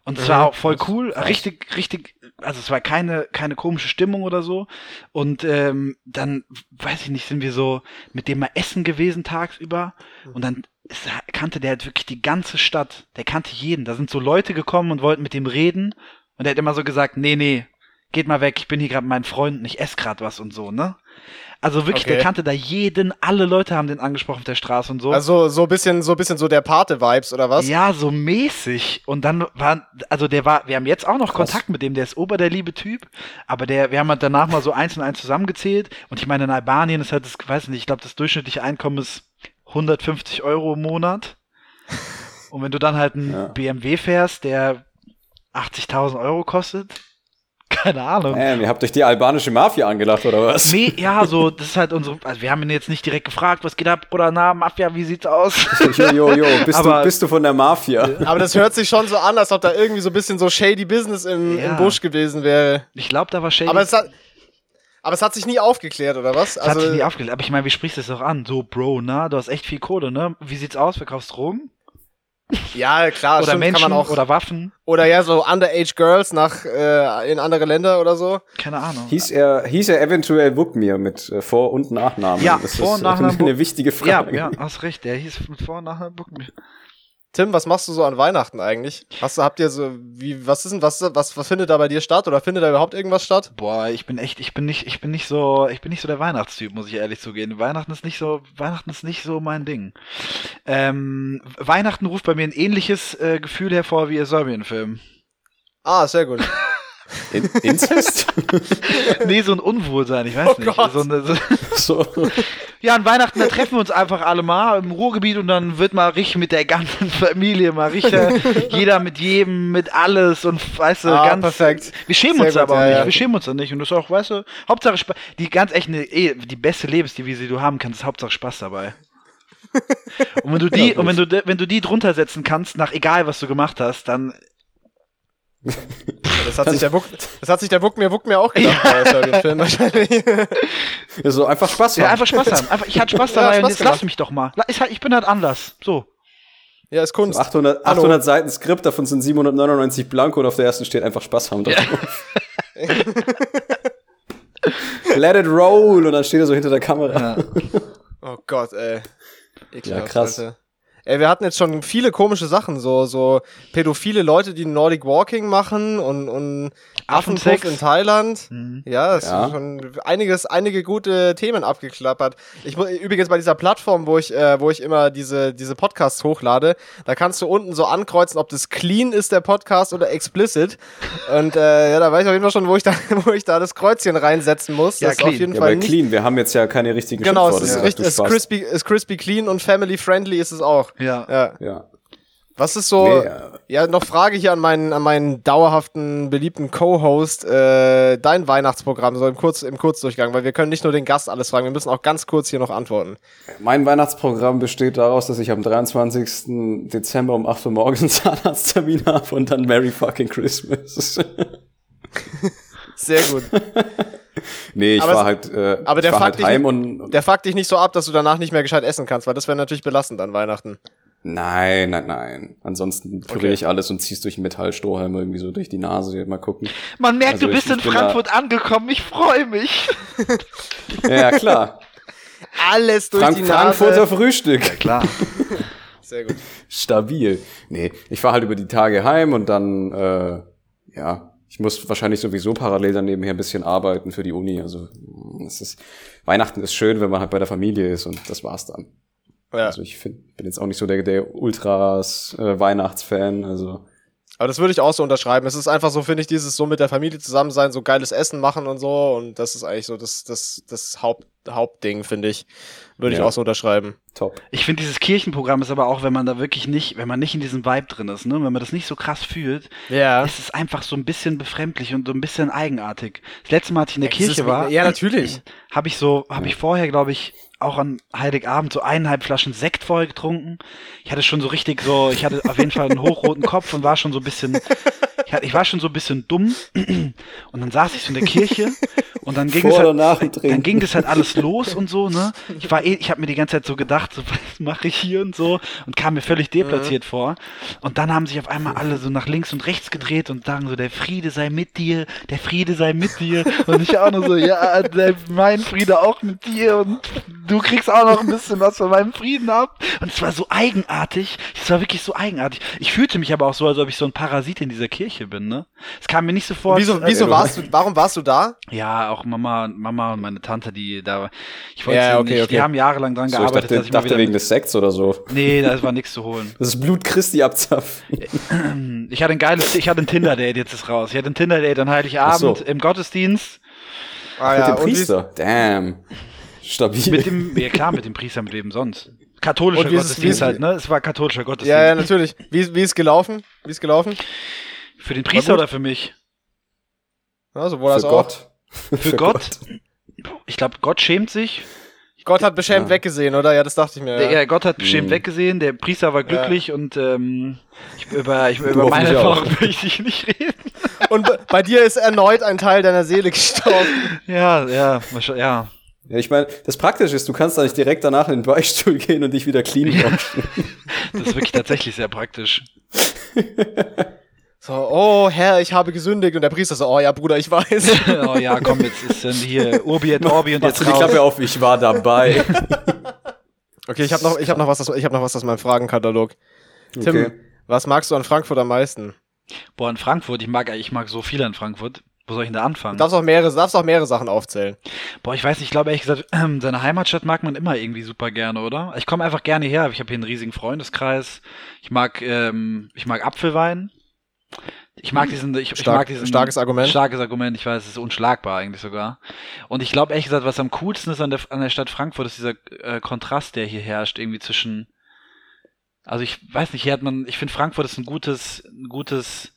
Und es war auch voll cool, richtig, richtig, also es war keine, keine komische Stimmung oder so. Und ähm, dann, weiß ich nicht, sind wir so mit dem mal essen gewesen tagsüber. Und dann ist, kannte der halt wirklich die ganze Stadt. Der kannte jeden. Da sind so Leute gekommen und wollten mit dem reden. Und er hat immer so gesagt, nee, nee, geht mal weg, ich bin hier gerade mit meinen Freunden, ich esse gerade was und so, ne? Also wirklich, okay. der kannte da jeden, alle Leute haben den angesprochen auf der Straße und so.
Also so ein bisschen, so ein bisschen so der Pate-Vibes, oder was?
Ja, so mäßig. Und dann war, also der war, wir haben jetzt auch noch Krass. Kontakt mit dem, der ist ober der liebe Typ, aber der, wir haben halt danach mal so eins und eins zusammengezählt. Und ich meine, in Albanien ist halt das, weiß nicht, ich glaube, das durchschnittliche Einkommen ist 150 Euro im Monat. Und wenn du dann halt einen ja. BMW fährst, der 80.000 Euro kostet. Keine Ahnung.
Ähm, ihr habt euch die albanische Mafia angelacht, oder was?
Nee, ja, so, das ist halt unsere, also wir haben ihn jetzt nicht direkt gefragt, was geht ab, Bruder, na, Mafia, wie sieht's aus?
jo, jo, jo, bist, aber, du, bist du von der Mafia?
Aber das hört sich schon so an, als ob da irgendwie so ein bisschen so shady Business im, ja. im Busch gewesen wäre.
Ich glaube, da war shady.
Aber es hat, aber es hat sich nie aufgeklärt, oder was?
Es also, hat sich nie aufgeklärt, aber ich meine, wie sprichst du das doch an? So, Bro, na, du hast echt viel Kohle, ne? Wie sieht's aus? Verkaufst Drogen?
Ja, klar,
oder stimmt, Menschen kann man auch. Oder Waffen.
Oder ja, so Underage Girls nach äh, in andere Länder oder so.
Keine Ahnung.
Hieß er, hieß er eventuell Wukmir mit äh, Vor- und Nachnamen?
Ja, das Vor- und Nachnamen.
Das ist eine wichtige Frage.
Ja, ja, hast recht. Der hieß mit Vor- und Nachnamen Wukmir.
Tim, was machst du so an Weihnachten eigentlich? Hast habt ihr so, wie, was ist denn, was, was, was findet da bei dir statt oder findet da überhaupt irgendwas statt?
Boah, ich bin echt, ich bin nicht, ich bin nicht so, ich bin nicht so der Weihnachtstyp, muss ich ehrlich zugeben. Weihnachten ist nicht so, Weihnachten ist nicht so mein Ding. Ähm, Weihnachten ruft bei mir ein ähnliches äh, Gefühl hervor wie ihr Serbien-Film.
Ah, sehr gut.
In Inzest?
nee, so ein Unwohlsein, ich weiß oh nicht. So eine, so so. Ja, an Weihnachten, da treffen wir uns einfach alle mal im Ruhrgebiet und dann wird mal richtig mit der ganzen Familie, mal richtig, jeder mit jedem, mit alles und weißt du,
ah,
ganz.
perfekt.
Wir schämen Sehr uns gut, aber ja, nicht, ja. wir schämen uns da nicht und das ist auch, weißt du, Hauptsache, die ganz echt, eine, die beste Lebensdevise, die du haben kannst, ist Hauptsache Spaß dabei. Und wenn du die, ja, und wenn du, wenn du die drunter setzen kannst, nach egal was du gemacht hast, dann
das hat, sich der Wuck, das hat sich der Wuck mir, Wuck mir auch gedacht ja. bei Film wahrscheinlich.
Ja, so einfach Spaß haben.
Ja, einfach Spaß haben. Einfach, ich hatte Spaß dabei ja, Spaß und jetzt gemacht. lass mich doch mal. Ich, halt, ich bin halt anders. So.
Ja, ist Kunst.
So 800, 800 Seiten Skript, davon sind 799 Blanko und auf der ersten steht einfach Spaß haben drauf. Ja. Let it roll und dann steht er so hinter der Kamera.
Oh Gott, ey.
Ekelhaft, ja, krass.
Alter. Ey, wir hatten jetzt schon viele komische Sachen, so, so pädophile Leute, die Nordic Walking machen und, und Affenpuff in Thailand. Mhm. Ja, es ja. schon einiges, einige gute Themen abgeklappert. Ich übrigens bei dieser Plattform, wo ich, äh, wo ich immer diese, diese Podcasts hochlade, da kannst du unten so ankreuzen, ob das clean ist, der Podcast, oder explicit. Und äh, ja, da weiß ich auf jeden Fall schon, wo ich da, wo ich da das Kreuzchen reinsetzen muss.
Ja,
das
clean.
auf jeden
ja,
Fall
nicht clean. Wir haben jetzt ja keine richtigen
Genau, es ist, richtig, ist, crispy, ist crispy clean und family friendly ist es auch.
Ja.
ja.
ja.
Was ist so, nee, ja, noch Frage hier an meinen, an meinen dauerhaften, beliebten Co-Host, äh, dein Weihnachtsprogramm, so im, Kurz, im Kurzdurchgang, weil wir können nicht nur den Gast alles fragen, wir müssen auch ganz kurz hier noch antworten.
Mein Weihnachtsprogramm besteht daraus, dass ich am 23. Dezember um 8 Uhr morgens Zahnarzttermin habe und dann Merry fucking Christmas.
Sehr gut.
nee, ich aber war halt, äh,
aber der
war
halt
heim
nicht,
und.
Der fuckt dich nicht so ab, dass du danach nicht mehr gescheit essen kannst, weil das wäre natürlich belastend an Weihnachten.
Nein, nein, nein. Ansonsten püriere okay. ich alles und ziehst durch einen Metallstrohhalm irgendwie so durch die Nase. Mal gucken.
Man merkt, also du bist ich, in Frankfurt angekommen. Ich freue mich.
ja, klar.
Alles durch Frank die Nase.
Frankfurter Frühstück.
Ja, klar.
Sehr gut. Stabil. Nee, ich fahre halt über die Tage heim und dann, äh, ja, ich muss wahrscheinlich sowieso parallel dann nebenher ein bisschen arbeiten für die Uni. Also es ist, Weihnachten ist schön, wenn man halt bei der Familie ist und das war's dann. Ja. Also ich find, bin jetzt auch nicht so der, der Ultras äh, Weihnachtsfan. Also
aber das würde ich auch so unterschreiben. Es ist einfach so, finde ich, dieses so mit der Familie zusammen sein, so geiles Essen machen und so. Und das ist eigentlich so das, das, das Haupt, Hauptding, finde ich. Würde ja. ich auch so unterschreiben.
Top. Ich finde, dieses Kirchenprogramm ist aber auch, wenn man da wirklich nicht, wenn man nicht in diesem Vibe drin ist, ne, wenn man das nicht so krass fühlt,
ja.
ist es einfach so ein bisschen befremdlich und so ein bisschen eigenartig. Das letzte Mal, als ich in der ja, Kirche war,
ja, natürlich.
Habe ich so, habe ich vorher, glaube ich, auch an Heiligabend so eineinhalb Flaschen Sekt vorher getrunken. Ich hatte schon so richtig so, ich hatte auf jeden Fall einen hochroten Kopf und war schon so ein bisschen, ich, hatte, ich war schon so ein bisschen dumm. Und dann saß ich so in der Kirche und dann ging Vor es halt, dann ging das halt alles los und so, ne? Ich war eh, ich habe mir die ganze Zeit so gedacht, so was mache ich hier und so und kam mir völlig deplatziert mhm. vor. Und dann haben sich auf einmal alle so nach links und rechts gedreht und sagen so, der Friede sei mit dir, der Friede sei mit dir. Und ich auch nur so, ja, der, mein Friede auch mit dir und du kriegst auch noch ein bisschen was von meinem Frieden ab. Und es war so eigenartig. Es war wirklich so eigenartig. Ich fühlte mich aber auch so, als ob ich so ein Parasit in dieser Kirche bin, ne? Es kam mir nicht so vor.
Wieso, wieso warst du, warum warst du da?
Ja, auch Mama, Mama und meine Tante, die da, ich wollte ja, okay, nicht, okay. die haben jahrelang dran so, gearbeitet.
Ich dachte, dass ich dachte wegen des Sex oder so.
Nee, da war nichts zu holen.
Das ist Blut Christi abzapfen.
Ich hatte ein geiles, ich hatte ein Tinder-Date, jetzt ist raus. Ich hatte ein Tinder-Date an Heiligabend so. im Gottesdienst.
Ah, ja, mit dem Priester. Damn. Stabil.
Mit dem, ja klar, mit dem Priester, mit wem sonst. Katholischer Gottesdienst halt, ne? Es war katholischer Gottesdienst.
Ja, ja, natürlich. Wie, wie ist gelaufen? Wie ist gelaufen?
Für den Priester oder für mich?
Ja, sowohl als
für Gott.
Für, für Gott? Gott? Ich glaube, Gott schämt sich.
Gott hat beschämt ja. weggesehen, oder? Ja, das dachte ich mir.
Ja, Gott hat beschämt mhm. weggesehen, der Priester war glücklich ja. und ähm, ich, über, ich, über meine Erfahrung möchte ich nicht reden.
Und bei dir ist erneut ein Teil deiner Seele gestorben.
Ja, ja, ja.
Ja, ich meine, das Praktische ist, du kannst da nicht direkt danach in den Beichtstuhl gehen und dich wieder clean waschen.
das ist wirklich tatsächlich sehr praktisch.
So, oh Herr, ich habe gesündigt. Und der Priester so, oh ja, Bruder, ich weiß.
oh ja, komm, jetzt ist dann hier Urbi et Orbi und jetzt
raus. die Klappe auf, ich war dabei.
okay, ich habe noch, ich hab noch was, ich habe noch was aus meinem Fragenkatalog. Tim, okay. was magst du an Frankfurt am meisten?
Boah, in Frankfurt, ich mag, ich mag so viel an Frankfurt. Wo soll ich denn da anfangen?
Du darfst auch mehrere, darfst auch mehrere Sachen aufzählen.
Boah, ich weiß nicht, ich glaube ehrlich gesagt, äh, seine Heimatstadt mag man immer irgendwie super gerne, oder? Ich komme einfach gerne her. Ich habe hier einen riesigen Freundeskreis. Ich mag, ähm, ich mag Apfelwein. Ich mag diesen, ich,
Stark,
ich mag diesen
starkes Argument.
Starkes Argument, ich weiß, es ist unschlagbar eigentlich sogar. Und ich glaube ehrlich gesagt, was am coolsten ist an der, an der Stadt Frankfurt, ist dieser äh, Kontrast, der hier herrscht, irgendwie zwischen. Also ich weiß nicht, hier hat man, ich finde Frankfurt ist ein gutes, ein gutes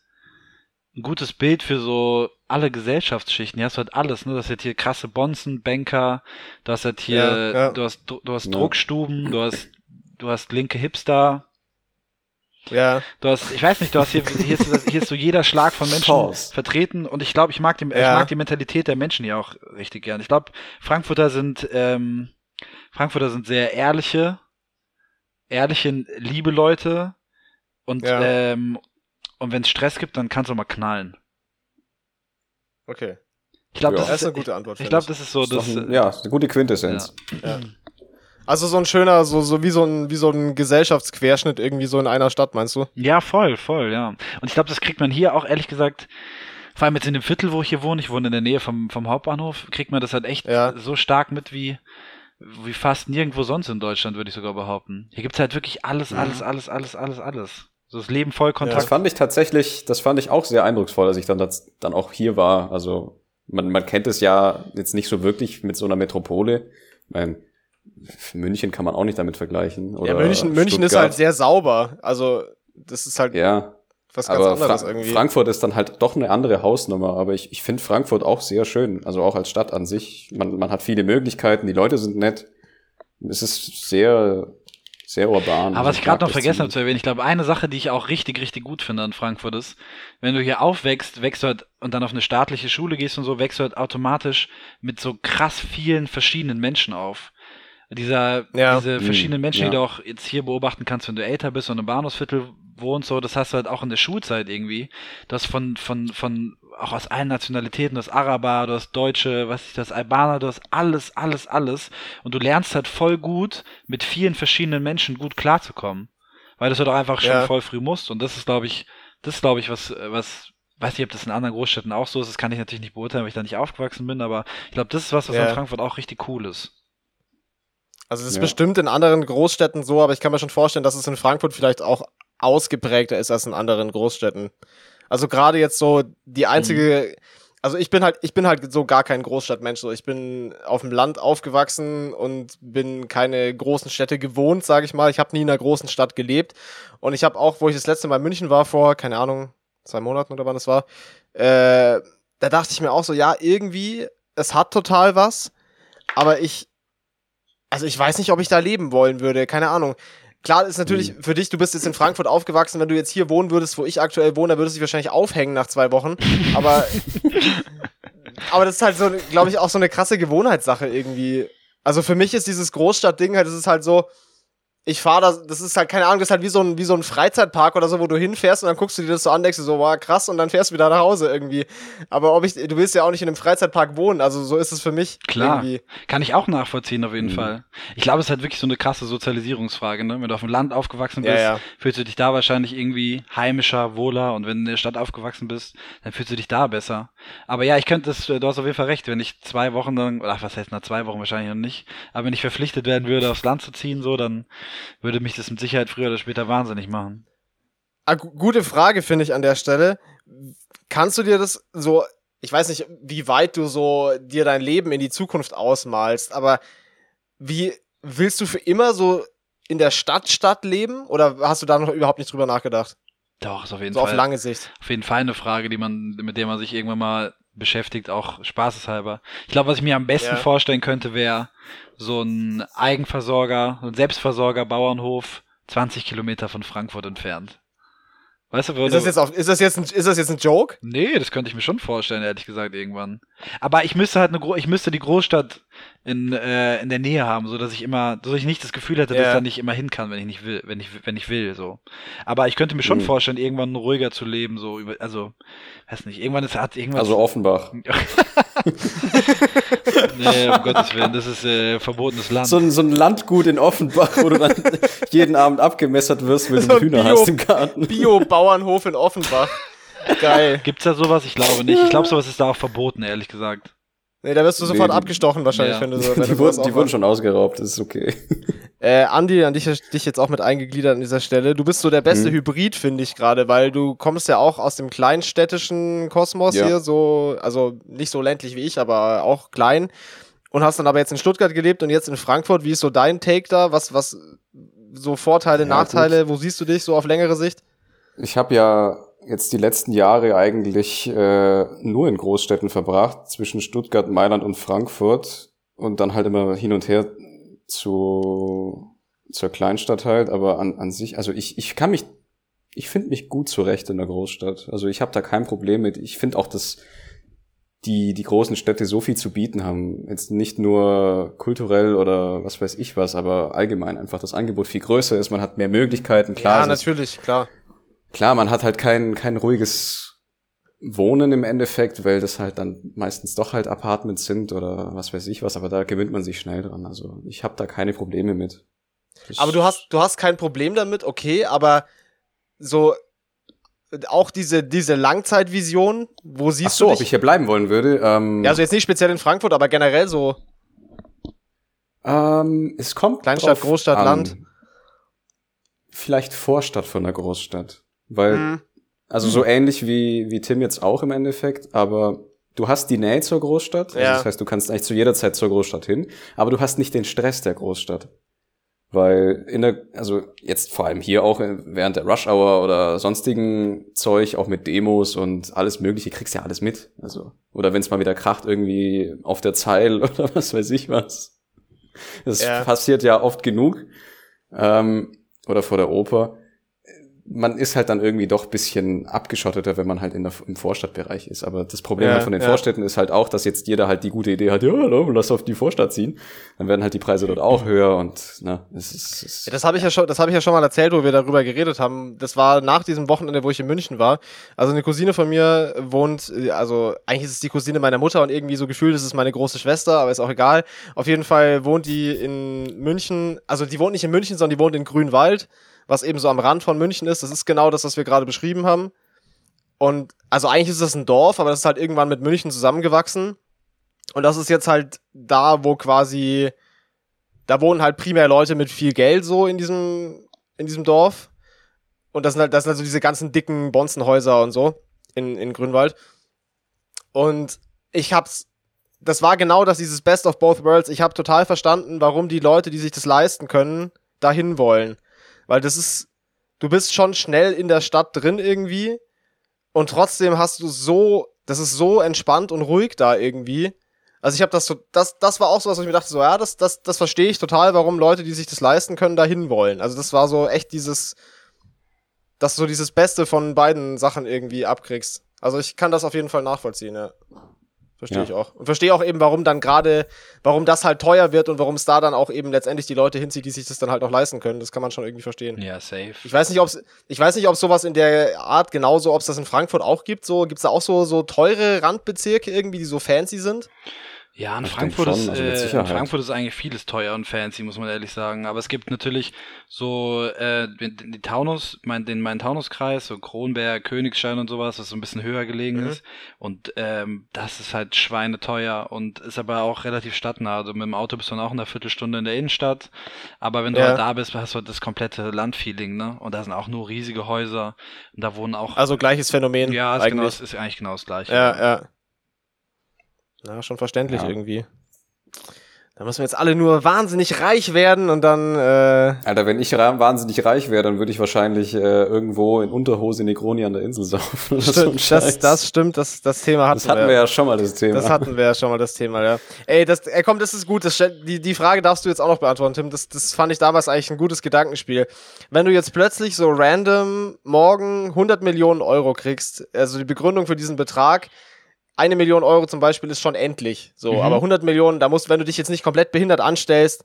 ein gutes Bild für so alle Gesellschaftsschichten. Du hast halt alles, ne? Du hast halt hier krasse Bonzen, Banker, du hast halt hier, ja, ja. du hast, du, hast ja. Druckstuben, du hast, du hast linke Hipster.
Ja.
Du hast, ich weiß nicht, du hast hier, hier ist, hier ist so jeder Schlag von Menschen Pause. vertreten und ich glaube, ich mag die, ich mag die Mentalität der Menschen hier auch richtig gern. Ich glaube, Frankfurter sind, ähm, Frankfurter sind sehr ehrliche, ehrliche, liebe Leute und, ähm, und wenn es Stress gibt, dann kannst du mal knallen.
Okay.
Ich glaube,
ja.
das,
ist eine gute Antwort.
Ich glaube, das ist so, das,
ist ein, ja, eine gute Quintessenz.
Ja. ja. Also so ein schöner, so, so wie so ein, wie so ein Gesellschaftsquerschnitt irgendwie so in einer Stadt, meinst du?
Ja, voll, voll, ja. Und ich glaube, das kriegt man hier auch ehrlich gesagt, vor allem jetzt in dem Viertel, wo ich hier wohne, ich wohne in der Nähe vom, vom Hauptbahnhof, kriegt man das halt echt ja. so stark mit wie, wie fast nirgendwo sonst in Deutschland, würde ich sogar behaupten. Hier gibt's halt wirklich alles, alles, alles, alles, alles, alles. So das Leben voll Kontakt.
Ja, das fand ich tatsächlich, das fand ich auch sehr eindrucksvoll, als ich dann, das, dann auch hier war. Also man, man kennt es ja jetzt nicht so wirklich mit so einer Metropole. Ich meine, München kann man auch nicht damit vergleichen. Oder
ja, München, München ist halt sehr sauber. Also das ist halt
ja, was ganz aber anderes Fra irgendwie. Frankfurt ist dann halt doch eine andere Hausnummer. Aber ich, ich finde Frankfurt auch sehr schön. Also auch als Stadt an sich. Man, man hat viele Möglichkeiten, die Leute sind nett. Es ist sehr sehr urban.
Aber was ich gerade noch vergessen habe zu erwähnen, ich glaube, eine Sache, die ich auch richtig, richtig gut finde an Frankfurt ist, wenn du hier aufwächst, wächst du halt und dann auf eine staatliche Schule gehst und so, wächst du halt automatisch mit so krass vielen verschiedenen Menschen auf. Dieser, ja. diese verschiedenen Menschen, ja. die du auch jetzt hier beobachten kannst, wenn du älter bist und im Bahnhofsviertel wohnst, so, das hast du halt auch in der Schulzeit irgendwie. Das von, von, von, auch aus allen Nationalitäten, das Araber, du hast Deutsche, was ist das, Albaner, du hast alles, alles, alles. Und du lernst halt voll gut, mit vielen verschiedenen Menschen gut klarzukommen. Weil das halt auch einfach schon ja. voll früh musst. Und das ist, glaube ich, das ist, glaube ich, was, was, weiß nicht, ob das in anderen Großstädten auch so ist, das kann ich natürlich nicht beurteilen, weil ich da nicht aufgewachsen bin, aber ich glaube, das ist was, was ja. in Frankfurt auch richtig cool ist.
Also es ist ja. bestimmt in anderen Großstädten so, aber ich kann mir schon vorstellen, dass es in Frankfurt vielleicht auch ausgeprägter ist als in anderen Großstädten. Also gerade jetzt so die einzige, mhm. also ich bin halt, ich bin halt so gar kein Großstadtmensch. So. Ich bin auf dem Land aufgewachsen und bin keine großen Städte gewohnt, sage ich mal. Ich habe nie in einer großen Stadt gelebt. Und ich habe auch, wo ich das letzte Mal in München war, vor, keine Ahnung, zwei Monaten oder wann das war, äh, da dachte ich mir auch so, ja, irgendwie, es hat total was, aber ich, also ich weiß nicht, ob ich da leben wollen würde, keine Ahnung. Klar ist natürlich mhm. für dich, du bist jetzt in Frankfurt aufgewachsen, wenn du jetzt hier wohnen würdest, wo ich aktuell wohne, da würdest du dich wahrscheinlich aufhängen nach zwei Wochen. Aber, aber das ist halt so, glaube ich, auch so eine krasse Gewohnheitssache irgendwie. Also für mich ist dieses Großstadtding halt, das ist halt so, ich fahre da, das ist halt, keine Ahnung, das ist halt wie so, ein, wie so ein Freizeitpark oder so, wo du hinfährst und dann guckst du dir das so an, denkst du so, wow, krass, und dann fährst du wieder nach Hause irgendwie. Aber ob ich, du willst ja auch nicht in einem Freizeitpark wohnen, also so ist es für mich.
Klar, irgendwie. kann ich auch nachvollziehen auf jeden mhm. Fall. Ich glaube, es ist halt wirklich so eine krasse Sozialisierungsfrage, ne? Wenn du auf dem Land aufgewachsen bist, ja, ja. fühlst du dich da wahrscheinlich irgendwie heimischer, wohler und wenn du in der Stadt aufgewachsen bist, dann fühlst du dich da besser. Aber ja, ich könnte das, du hast auf jeden Fall recht, wenn ich zwei Wochen dann, oder was heißt nach zwei Wochen wahrscheinlich noch nicht, aber wenn ich verpflichtet werden würde, aufs Land zu ziehen, so, dann würde mich das mit Sicherheit früher oder später wahnsinnig machen.
Ah, gute Frage finde ich an der Stelle. Kannst du dir das so, ich weiß nicht, wie weit du so dir dein Leben in die Zukunft ausmalst, aber wie willst du für immer so in der Stadt Stadt leben oder hast du da noch überhaupt nicht drüber nachgedacht?
Doch, ist auf jeden
so
Fall.
auf lange Sicht.
Auf jeden Fall eine Frage, die man, mit der man sich irgendwann mal beschäftigt, auch spaßeshalber. Ich glaube, was ich mir am besten ja. vorstellen könnte, wäre so ein Eigenversorger, ein Selbstversorger Bauernhof 20 Kilometer von Frankfurt entfernt.
Weißt du, ist das, jetzt auf, ist, das jetzt ein, ist das jetzt ein Joke?
Nee, das könnte ich mir schon vorstellen, ehrlich gesagt, irgendwann. Aber ich müsste halt eine, ich müsste die Großstadt in, äh, in der Nähe haben, so dass ich immer, so dass ich nicht das Gefühl hätte, yeah. dass ich da nicht immer hin kann, wenn ich nicht will, wenn ich, wenn ich will, so. Aber ich könnte mir schon mhm. vorstellen, irgendwann ruhiger zu leben, so über, also, weiß nicht, irgendwann ist, hat irgendwann.
Also Offenbach.
nee, um Gottes Willen, das ist äh, verbotenes Land.
So ein, so ein Landgut in Offenbach, wo du dann jeden Abend abgemessert wirst, wenn so du Hühner Bio, hast im Garten.
Bio-Bauernhof in Offenbach. Geil.
Gibt's da sowas? Ich glaube nicht. Ich glaube, sowas ist da auch verboten, ehrlich gesagt.
Nee, da wirst du sofort nee, abgestochen wahrscheinlich, ja. wenn du so.
Wenn
die,
du wurden, die wurden schon ausgeraubt, das ist okay.
Äh, Andi, an dich, dich jetzt auch mit eingegliedert an dieser Stelle. Du bist so der beste mhm. Hybrid, finde ich gerade, weil du kommst ja auch aus dem kleinstädtischen Kosmos ja. hier, so, also nicht so ländlich wie ich, aber auch klein. Und hast dann aber jetzt in Stuttgart gelebt und jetzt in Frankfurt. Wie ist so dein Take da? Was, was, so Vorteile, ja, Nachteile? Gut. Wo siehst du dich so auf längere Sicht?
Ich habe ja jetzt die letzten Jahre eigentlich äh, nur in Großstädten verbracht, zwischen Stuttgart, Mailand und Frankfurt und dann halt immer hin und her zu zur Kleinstadt halt, aber an, an sich, also ich, ich kann mich, ich finde mich gut zurecht in der Großstadt. Also ich habe da kein Problem mit. Ich finde auch, dass die, die großen Städte so viel zu bieten haben. Jetzt nicht nur kulturell oder was weiß ich was, aber allgemein einfach das Angebot viel größer ist. Man hat mehr Möglichkeiten, klar.
Ja, natürlich, klar
klar, man hat halt kein, kein ruhiges Wohnen im Endeffekt, weil das halt dann meistens doch halt Apartments sind oder was weiß ich was, aber da gewinnt man sich schnell dran. Also ich habe da keine Probleme mit.
Das aber du hast, du hast kein Problem damit, okay, aber so auch diese, diese Langzeitvision, wo siehst Ach so, du dich?
ob ich hier bleiben wollen würde? Ähm,
ja, also jetzt nicht speziell in Frankfurt, aber generell so.
Ähm, es kommt
Kleinstadt, Großstadt, an. Land.
Vielleicht Vorstadt von der Großstadt. Weil, mhm. also so ähnlich wie, wie Tim jetzt auch im Endeffekt, aber du hast die Nähe zur Großstadt. Also ja. das heißt, du kannst eigentlich zu jeder Zeit zur Großstadt hin, aber du hast nicht den Stress der Großstadt. Weil in der, also jetzt vor allem hier auch während der Rush Hour oder sonstigen Zeug, auch mit Demos und alles mögliche, kriegst ja alles mit. Also, oder wenn es mal wieder kracht, irgendwie auf der Zeil oder was weiß ich was. Das ja. passiert ja oft genug. Ähm, oder vor der Oper man ist halt dann irgendwie doch bisschen abgeschotteter, wenn man halt in der, im Vorstadtbereich ist. Aber das Problem ja, halt von den ja. Vorstädten ist halt auch, dass jetzt jeder halt die gute Idee hat, ja, lass auf die Vorstadt ziehen. Dann werden halt die Preise dort auch höher und ne, es ist. Es
ja, das habe ich ja schon, das habe ich ja schon mal erzählt, wo wir darüber geredet haben. Das war nach diesem Wochenende, wo ich in München war. Also eine Cousine von mir wohnt, also eigentlich ist es die Cousine meiner Mutter und irgendwie so gefühlt ist es meine große Schwester, aber ist auch egal. Auf jeden Fall wohnt die in München, also die wohnt nicht in München, sondern die wohnt in Grünwald was eben so am Rand von München ist. Das ist genau das, was wir gerade beschrieben haben. Und also eigentlich ist das ein Dorf, aber das ist halt irgendwann mit München zusammengewachsen. Und das ist jetzt halt da, wo quasi, da wohnen halt primär Leute mit viel Geld so in diesem, in diesem Dorf. Und das sind halt, das sind halt so diese ganzen dicken Bonzenhäuser und so in, in Grünwald. Und ich hab's, das war genau das, dieses Best of Both Worlds. Ich habe total verstanden, warum die Leute, die sich das leisten können, dahin wollen. Weil das ist, du bist schon schnell in der Stadt drin irgendwie und trotzdem hast du so, das ist so entspannt und ruhig da irgendwie. Also ich habe das so, das, das war auch so, was ich mir dachte, so, ja, das, das, das verstehe ich total, warum Leute, die sich das leisten können, dahin wollen. Also das war so echt dieses, dass du so dieses Beste von beiden Sachen irgendwie abkriegst. Also ich kann das auf jeden Fall nachvollziehen, ja. Verstehe ja. ich auch. Und verstehe auch eben, warum dann gerade, warum das halt teuer wird und warum es da dann auch eben letztendlich die Leute hinzieht, die sich das dann halt auch leisten können. Das kann man schon irgendwie verstehen.
Ja, safe.
Ich weiß nicht, ob ich weiß nicht, ob sowas in der Art genauso, ob es das in Frankfurt auch gibt. So, gibt es da auch so, so teure Randbezirke irgendwie, die so fancy sind?
Ja, in Frankfurt, ist, also äh, in Frankfurt ist eigentlich vieles teuer und fancy, muss man ehrlich sagen. Aber es gibt natürlich so äh, die Taunus, mein, den Main-Taunus-Kreis, so Kronberg, Königstein und sowas, was so ein bisschen höher gelegen mhm. ist. Und ähm, das ist halt schweineteuer und ist aber auch relativ stadtnah. Also mit dem Auto bist du dann auch in einer Viertelstunde in der Innenstadt. Aber wenn du ja. halt da bist, hast du halt das komplette Landfeeling, ne? Und da sind auch nur riesige Häuser. Und da wohnen auch.
Also gleiches Phänomen.
Ja, ist, genau, ist eigentlich genau das gleiche.
Ja, ja. Ja, schon verständlich ja. irgendwie. Da müssen wir jetzt alle nur wahnsinnig reich werden und dann. Äh
Alter, wenn ich wahnsinnig reich wäre, dann würde ich wahrscheinlich äh, irgendwo in Unterhose Negroni an der Insel saufen.
Stimmt, das, das stimmt, das, das Thema hatten wir.
Das hatten wir, wir ja schon mal, das Thema.
Das hatten wir ja schon mal, das Thema, ja. Ey, das, ey komm, das ist gut. Das, die, die Frage darfst du jetzt auch noch beantworten, Tim. Das, das fand ich damals eigentlich ein gutes Gedankenspiel. Wenn du jetzt plötzlich so random morgen 100 Millionen Euro kriegst, also die Begründung für diesen Betrag, eine Million Euro zum Beispiel ist schon endlich. So, mhm. aber 100 Millionen, da musst, wenn du dich jetzt nicht komplett behindert anstellst,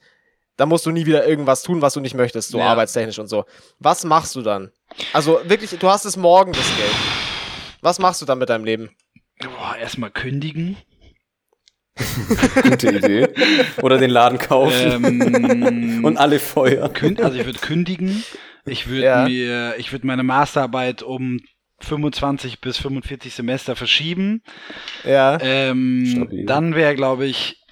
dann musst du nie wieder irgendwas tun, was du nicht möchtest, so ja. arbeitstechnisch und so. Was machst du dann? Also wirklich, du hast es morgen das Geld. Was machst du dann mit deinem Leben?
Boah, erstmal kündigen.
Gute Idee. Oder den Laden kaufen. Ähm, und alle Feuer.
Also ich würde kündigen. Ich würde ja. mir, ich würde meine Masterarbeit um 25 bis 45 Semester verschieben.
Ja.
Ähm, dann wäre, glaube ich,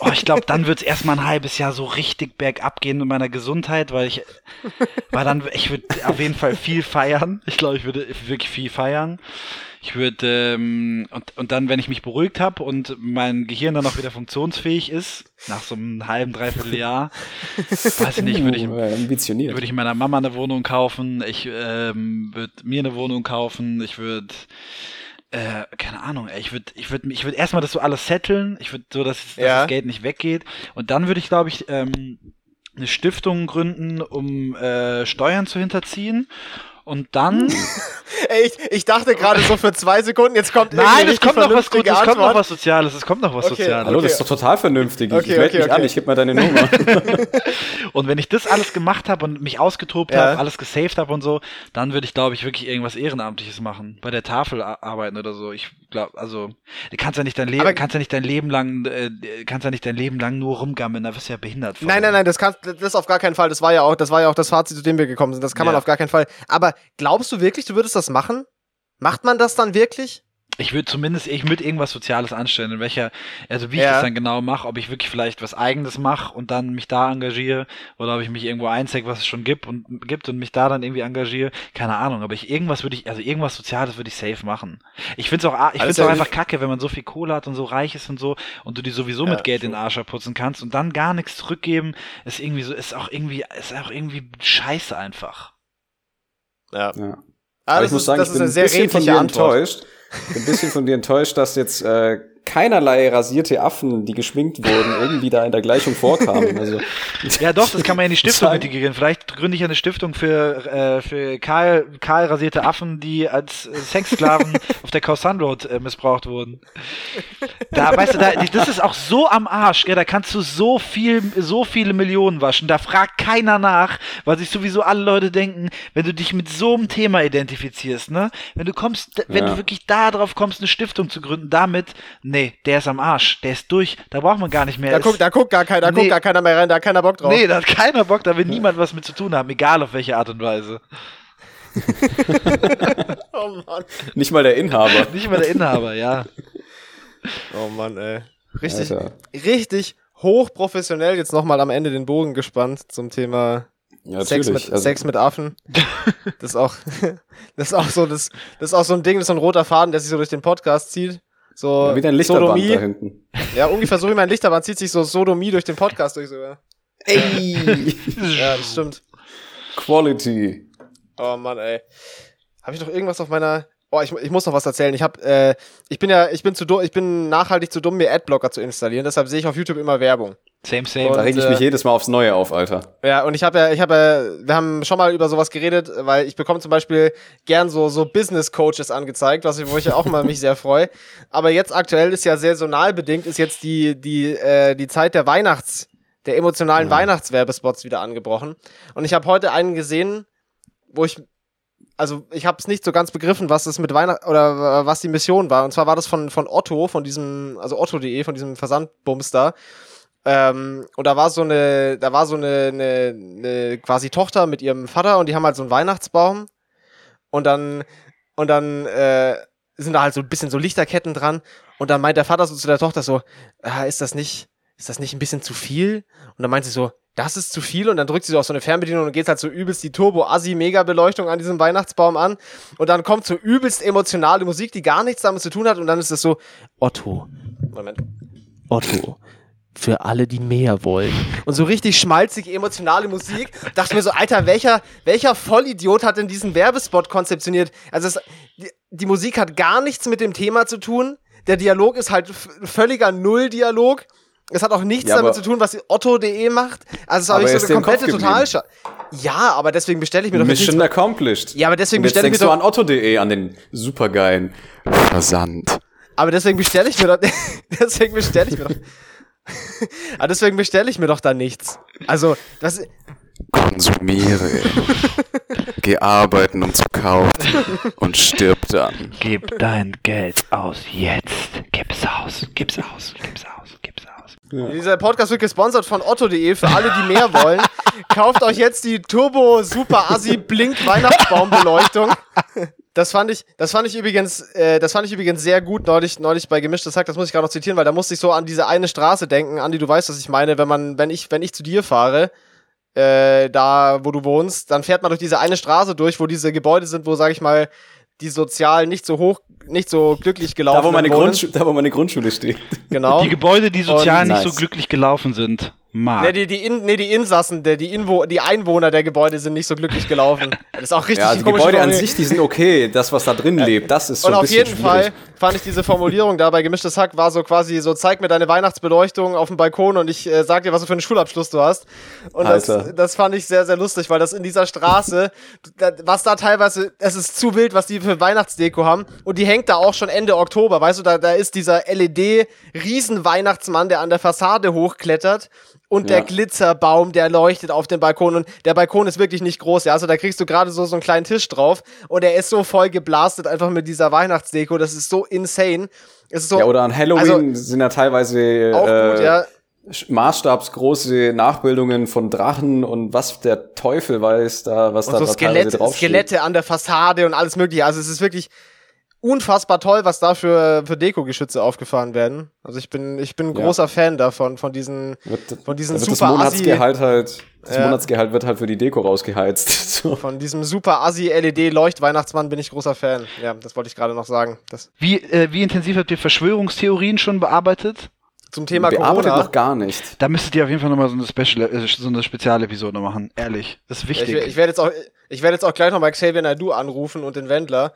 oh, ich glaube, dann wird es erstmal ein halbes Jahr so richtig bergab gehen mit meiner Gesundheit, weil ich, weil dann, ich würde auf jeden Fall viel feiern. Ich glaube, ich würde wirklich viel feiern. Ich würde, ähm, und, und dann, wenn ich mich beruhigt habe und mein Gehirn dann auch wieder funktionsfähig ist, nach so einem halben, dreiviertel Jahr, weiß ich nicht, würde ich, würde ich meiner Mama eine Wohnung kaufen, ich ähm, würde mir eine Wohnung kaufen, ich würde äh, keine Ahnung, ey, ich würde ich würde ich würde erstmal das so alles setteln, ich würde so dass, dass ja. das Geld nicht weggeht. Und dann würde ich glaube ich ähm, eine Stiftung gründen, um äh, Steuern zu hinterziehen und dann.
Ey, ich, ich dachte gerade so für zwei Sekunden, jetzt kommt
Nein, es kommt noch was Gutes, es kommt noch was Soziales, es kommt noch was okay. Soziales.
Hallo, das ist doch total vernünftig. Okay, ich melde okay, mich an, ich gebe mal deine Nummer.
und wenn ich das alles gemacht habe und mich ausgetobt ja. habe, alles gesaved habe und so, dann würde ich, glaube ich, wirklich irgendwas Ehrenamtliches machen. Bei der Tafel arbeiten oder so. Ich glaube, also, du kannst ja nicht dein Leben, Aber kannst ja nicht dein Leben lang, äh, kannst ja nicht dein Leben lang nur rumgammeln, da wirst du ja behindert.
Von. Nein, nein, nein, das kannst, das auf gar keinen Fall. Das war ja auch, das war ja auch das Fazit, zu dem wir gekommen sind. Das kann ja. man auf gar keinen Fall. Aber glaubst du wirklich, du würdest das machen? Macht man das dann wirklich?
Ich würde zumindest ich mit irgendwas Soziales anstellen, in welcher, also wie ich das dann genau mache, ob ich wirklich vielleicht was Eigenes mache und dann mich da engagiere oder ob ich mich irgendwo einzeige, was es schon gibt und gibt und mich da dann irgendwie engagiere, keine Ahnung, aber ich irgendwas würde ich, also irgendwas Soziales würde ich safe machen. Ich finde es auch, ich finde auch einfach kacke, wenn man so viel Kohle hat und so reich ist und so und du die sowieso ja, mit Geld in den Arsch putzen kannst und dann gar nichts zurückgeben, ist irgendwie so, ist auch irgendwie, ist auch irgendwie scheiße einfach.
Ja.
ja. Aber ich muss sagen, ich bin ein, ein bisschen von dir Antwort. enttäuscht. Ich bin ein bisschen von dir enttäuscht, dass jetzt äh, keinerlei rasierte Affen, die geschminkt wurden, irgendwie da in der Gleichung vorkamen. Also,
ja, doch, das kann man ja in die Stiftung integrieren. Vielleicht gründe ich eine Stiftung für, äh, für kahl, kahl rasierte Affen, die als Sexsklaven auf der Kausan Road äh, missbraucht wurden. Da, weißt du, da, das ist auch so am Arsch, gell? da kannst du so viel, so viele Millionen waschen. Da fragt keiner nach, weil sich sowieso alle Leute denken, wenn du dich mit so einem Thema identifizierst, ne? Wenn du kommst, wenn ja. du wirklich da drauf kommst, eine Stiftung zu gründen, damit, nee, der ist am Arsch, der ist durch, da braucht man gar nicht mehr.
Da, guckt, da guckt gar keiner, da nee. guckt gar keiner mehr rein, da hat keiner Bock drauf.
Nee, da hat keiner Bock, da will niemand was mit zu tun haben, egal auf welche Art und Weise.
oh Mann. Nicht mal der Inhaber.
Nicht mal der Inhaber, ja.
Oh Mann, ey. Richtig, Alter. richtig hochprofessionell jetzt nochmal am Ende den Bogen gespannt zum Thema ja, Sex, mit, also, Sex mit Affen. Das ist auch, das ist auch so, das, das ist auch so ein Ding, das ist so ein roter Faden, der sich so durch den Podcast zieht. So
ja, wie dein Lichterband Sodomie. da hinten.
Ja, ungefähr so wie mein Lichterband zieht sich so Sodomie durch den Podcast durch sogar. Ey! ja, das stimmt.
Quality.
Oh Mann, ey. Habe ich noch irgendwas auf meiner Oh, ich, ich muss noch was erzählen. Ich habe, äh, ich bin ja, ich bin zu dumm, ich bin nachhaltig zu dumm, mir Adblocker zu installieren. Deshalb sehe ich auf YouTube immer Werbung.
Same, same.
Und, da reg ich mich äh, jedes Mal aufs Neue auf, Alter.
Ja, und ich habe ja, ich habe ja, wir haben schon mal über sowas geredet, weil ich bekomme zum Beispiel gern so so Business Coaches angezeigt, was ich, wo ich ja auch immer mich sehr freue. Aber jetzt aktuell ist ja saisonal bedingt, ist jetzt die die äh, die Zeit der Weihnachts, der emotionalen ja. Weihnachtswerbespots wieder angebrochen. Und ich habe heute einen gesehen, wo ich also ich habe es nicht so ganz begriffen, was es mit Weihnachten oder was die Mission war. Und zwar war das von, von Otto, von diesem, also Otto.de, von diesem Versandbums da. Ähm, und da war so eine, da war so eine, eine, eine quasi Tochter mit ihrem Vater und die haben halt so einen Weihnachtsbaum. Und dann, und dann äh, sind da halt so ein bisschen so Lichterketten dran. Und dann meint der Vater so zu der Tochter so, ah, ist das nicht, ist das nicht ein bisschen zu viel? Und dann meint sie so, das ist zu viel und dann drückt sie so auf so eine Fernbedienung und geht halt so übelst die Turbo-Assi-Mega-Beleuchtung an diesem Weihnachtsbaum an und dann kommt so übelst emotionale Musik, die gar nichts damit zu tun hat und dann ist es so, Otto, Moment, Otto, für alle, die mehr wollen. Und so richtig schmalzig emotionale Musik. Dachte mir so, Alter, welcher, welcher Vollidiot hat denn diesen Werbespot konzeptioniert? Also es, die, die Musik hat gar nichts mit dem Thema zu tun. Der Dialog ist halt völliger Null-Dialog. Es hat auch nichts ja, damit zu tun, was Otto.de macht. Also es habe ich so eine komplette total Ja, aber deswegen bestelle ich mir doch
Mission accomplished.
Ja, aber deswegen bestelle ich mir
doch an Otto.de an den supergeilen Versand.
Aber deswegen bestelle ich mir doch deswegen bestelle ich mir doch Aber deswegen bestelle ich mir doch da nichts. Also, das
konsumiere. Geh arbeiten, um zu kaufen und stirb dann.
Gib dein Geld aus jetzt. Gib's aus, gib's aus, gib's aus.
Ja. Dieser Podcast wird gesponsert von otto.de für alle, die mehr wollen. Kauft euch jetzt die Turbo Super Assi Blink Weihnachtsbaumbeleuchtung. Das fand ich, das fand ich übrigens, äh, das fand ich übrigens sehr gut neulich, neulich bei gemischtes Hack. Das muss ich gerade noch zitieren, weil da musste ich so an diese eine Straße denken. Andi, du weißt, was ich meine. Wenn man, wenn ich, wenn ich zu dir fahre, äh, da, wo du wohnst, dann fährt man durch diese eine Straße durch, wo diese Gebäude sind, wo, sag ich mal, die sozial nicht so hoch, nicht so glücklich gelaufen
da, wo meine Grundschule, Da, wo meine Grundschule steht.
Genau. Die Gebäude, die sozial Und nicht nice. so glücklich gelaufen sind
mag. Nee, die, die, In, nee, die Insassen, der, die, Inwo die Einwohner der Gebäude sind nicht so glücklich gelaufen. Das ist auch richtig
Ja, die Gebäude an sich, die sind okay. Das, was da drin lebt, das ist schon Und auf jeden schwierig. Fall
fand ich diese Formulierung da bei Gemischtes Hack war so quasi so, zeig mir deine Weihnachtsbeleuchtung auf dem Balkon und ich äh, sag dir, was du für einen Schulabschluss du hast. Und das, das fand ich sehr, sehr lustig, weil das in dieser Straße, was da teilweise, es ist zu wild, was die für Weihnachtsdeko haben. Und die hängt da auch schon Ende Oktober, weißt du, da, da ist dieser LED-Riesenweihnachtsmann, der an der Fassade hochklettert und ja. der Glitzerbaum, der leuchtet auf dem Balkon und der Balkon ist wirklich nicht groß, ja, also da kriegst du gerade so so einen kleinen Tisch drauf und er ist so voll geblastet einfach mit dieser Weihnachtsdeko, das ist so insane. Es ist so,
ja, oder an Halloween also, sind ja teilweise auch äh, gut, ja. maßstabsgroße Nachbildungen von Drachen und was der Teufel weiß da, was und da, so da Skelett, draufsteht.
Skelette an der Fassade und alles mögliche, also es ist wirklich unfassbar toll, was da für, für Deko-Geschütze aufgefahren werden. Also ich bin, ich bin ein großer ja. Fan davon, von diesen, wird, von diesen super
das Monatsgehalt halt, das äh, Monatsgehalt wird halt für die Deko rausgeheizt.
so. Von diesem super Assi LED Leucht-Weihnachtsmann bin ich großer Fan. Ja, das wollte ich gerade noch sagen. Das
wie, äh, wie intensiv habt ihr Verschwörungstheorien schon bearbeitet?
Zum Thema
Bearbeitet Corona. noch gar nicht.
Da müsstet ihr auf jeden Fall nochmal so eine Special, äh, so eine Spezialepisode machen. Ehrlich. Das ist wichtig.
ich, ich werde jetzt auch, ich werde jetzt auch gleich nochmal Xavier Naidu anrufen und den Wendler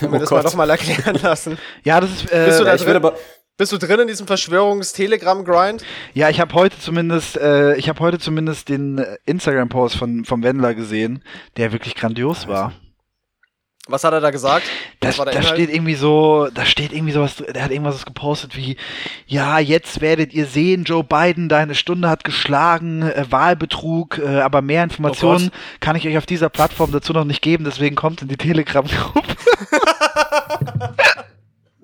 und mir oh das Gott. mal doch mal erklären lassen.
Ja, das ist. Äh, Bist du da
ich, will aber,
Bist du drin in diesem Verschwörungs-Telegram-Grind?
Ja, ich habe heute zumindest, äh, ich habe heute zumindest den äh, Instagram-Post von vom Wendler gesehen, der wirklich grandios war.
Was hat er da gesagt?
Da, da steht irgendwie so, da steht irgendwie sowas, der hat irgendwas gepostet wie, ja, jetzt werdet ihr sehen, Joe Biden, deine Stunde hat geschlagen, äh, Wahlbetrug, äh, aber mehr Informationen oh kann ich euch auf dieser Plattform dazu noch nicht geben, deswegen kommt in die Telegram-Gruppe.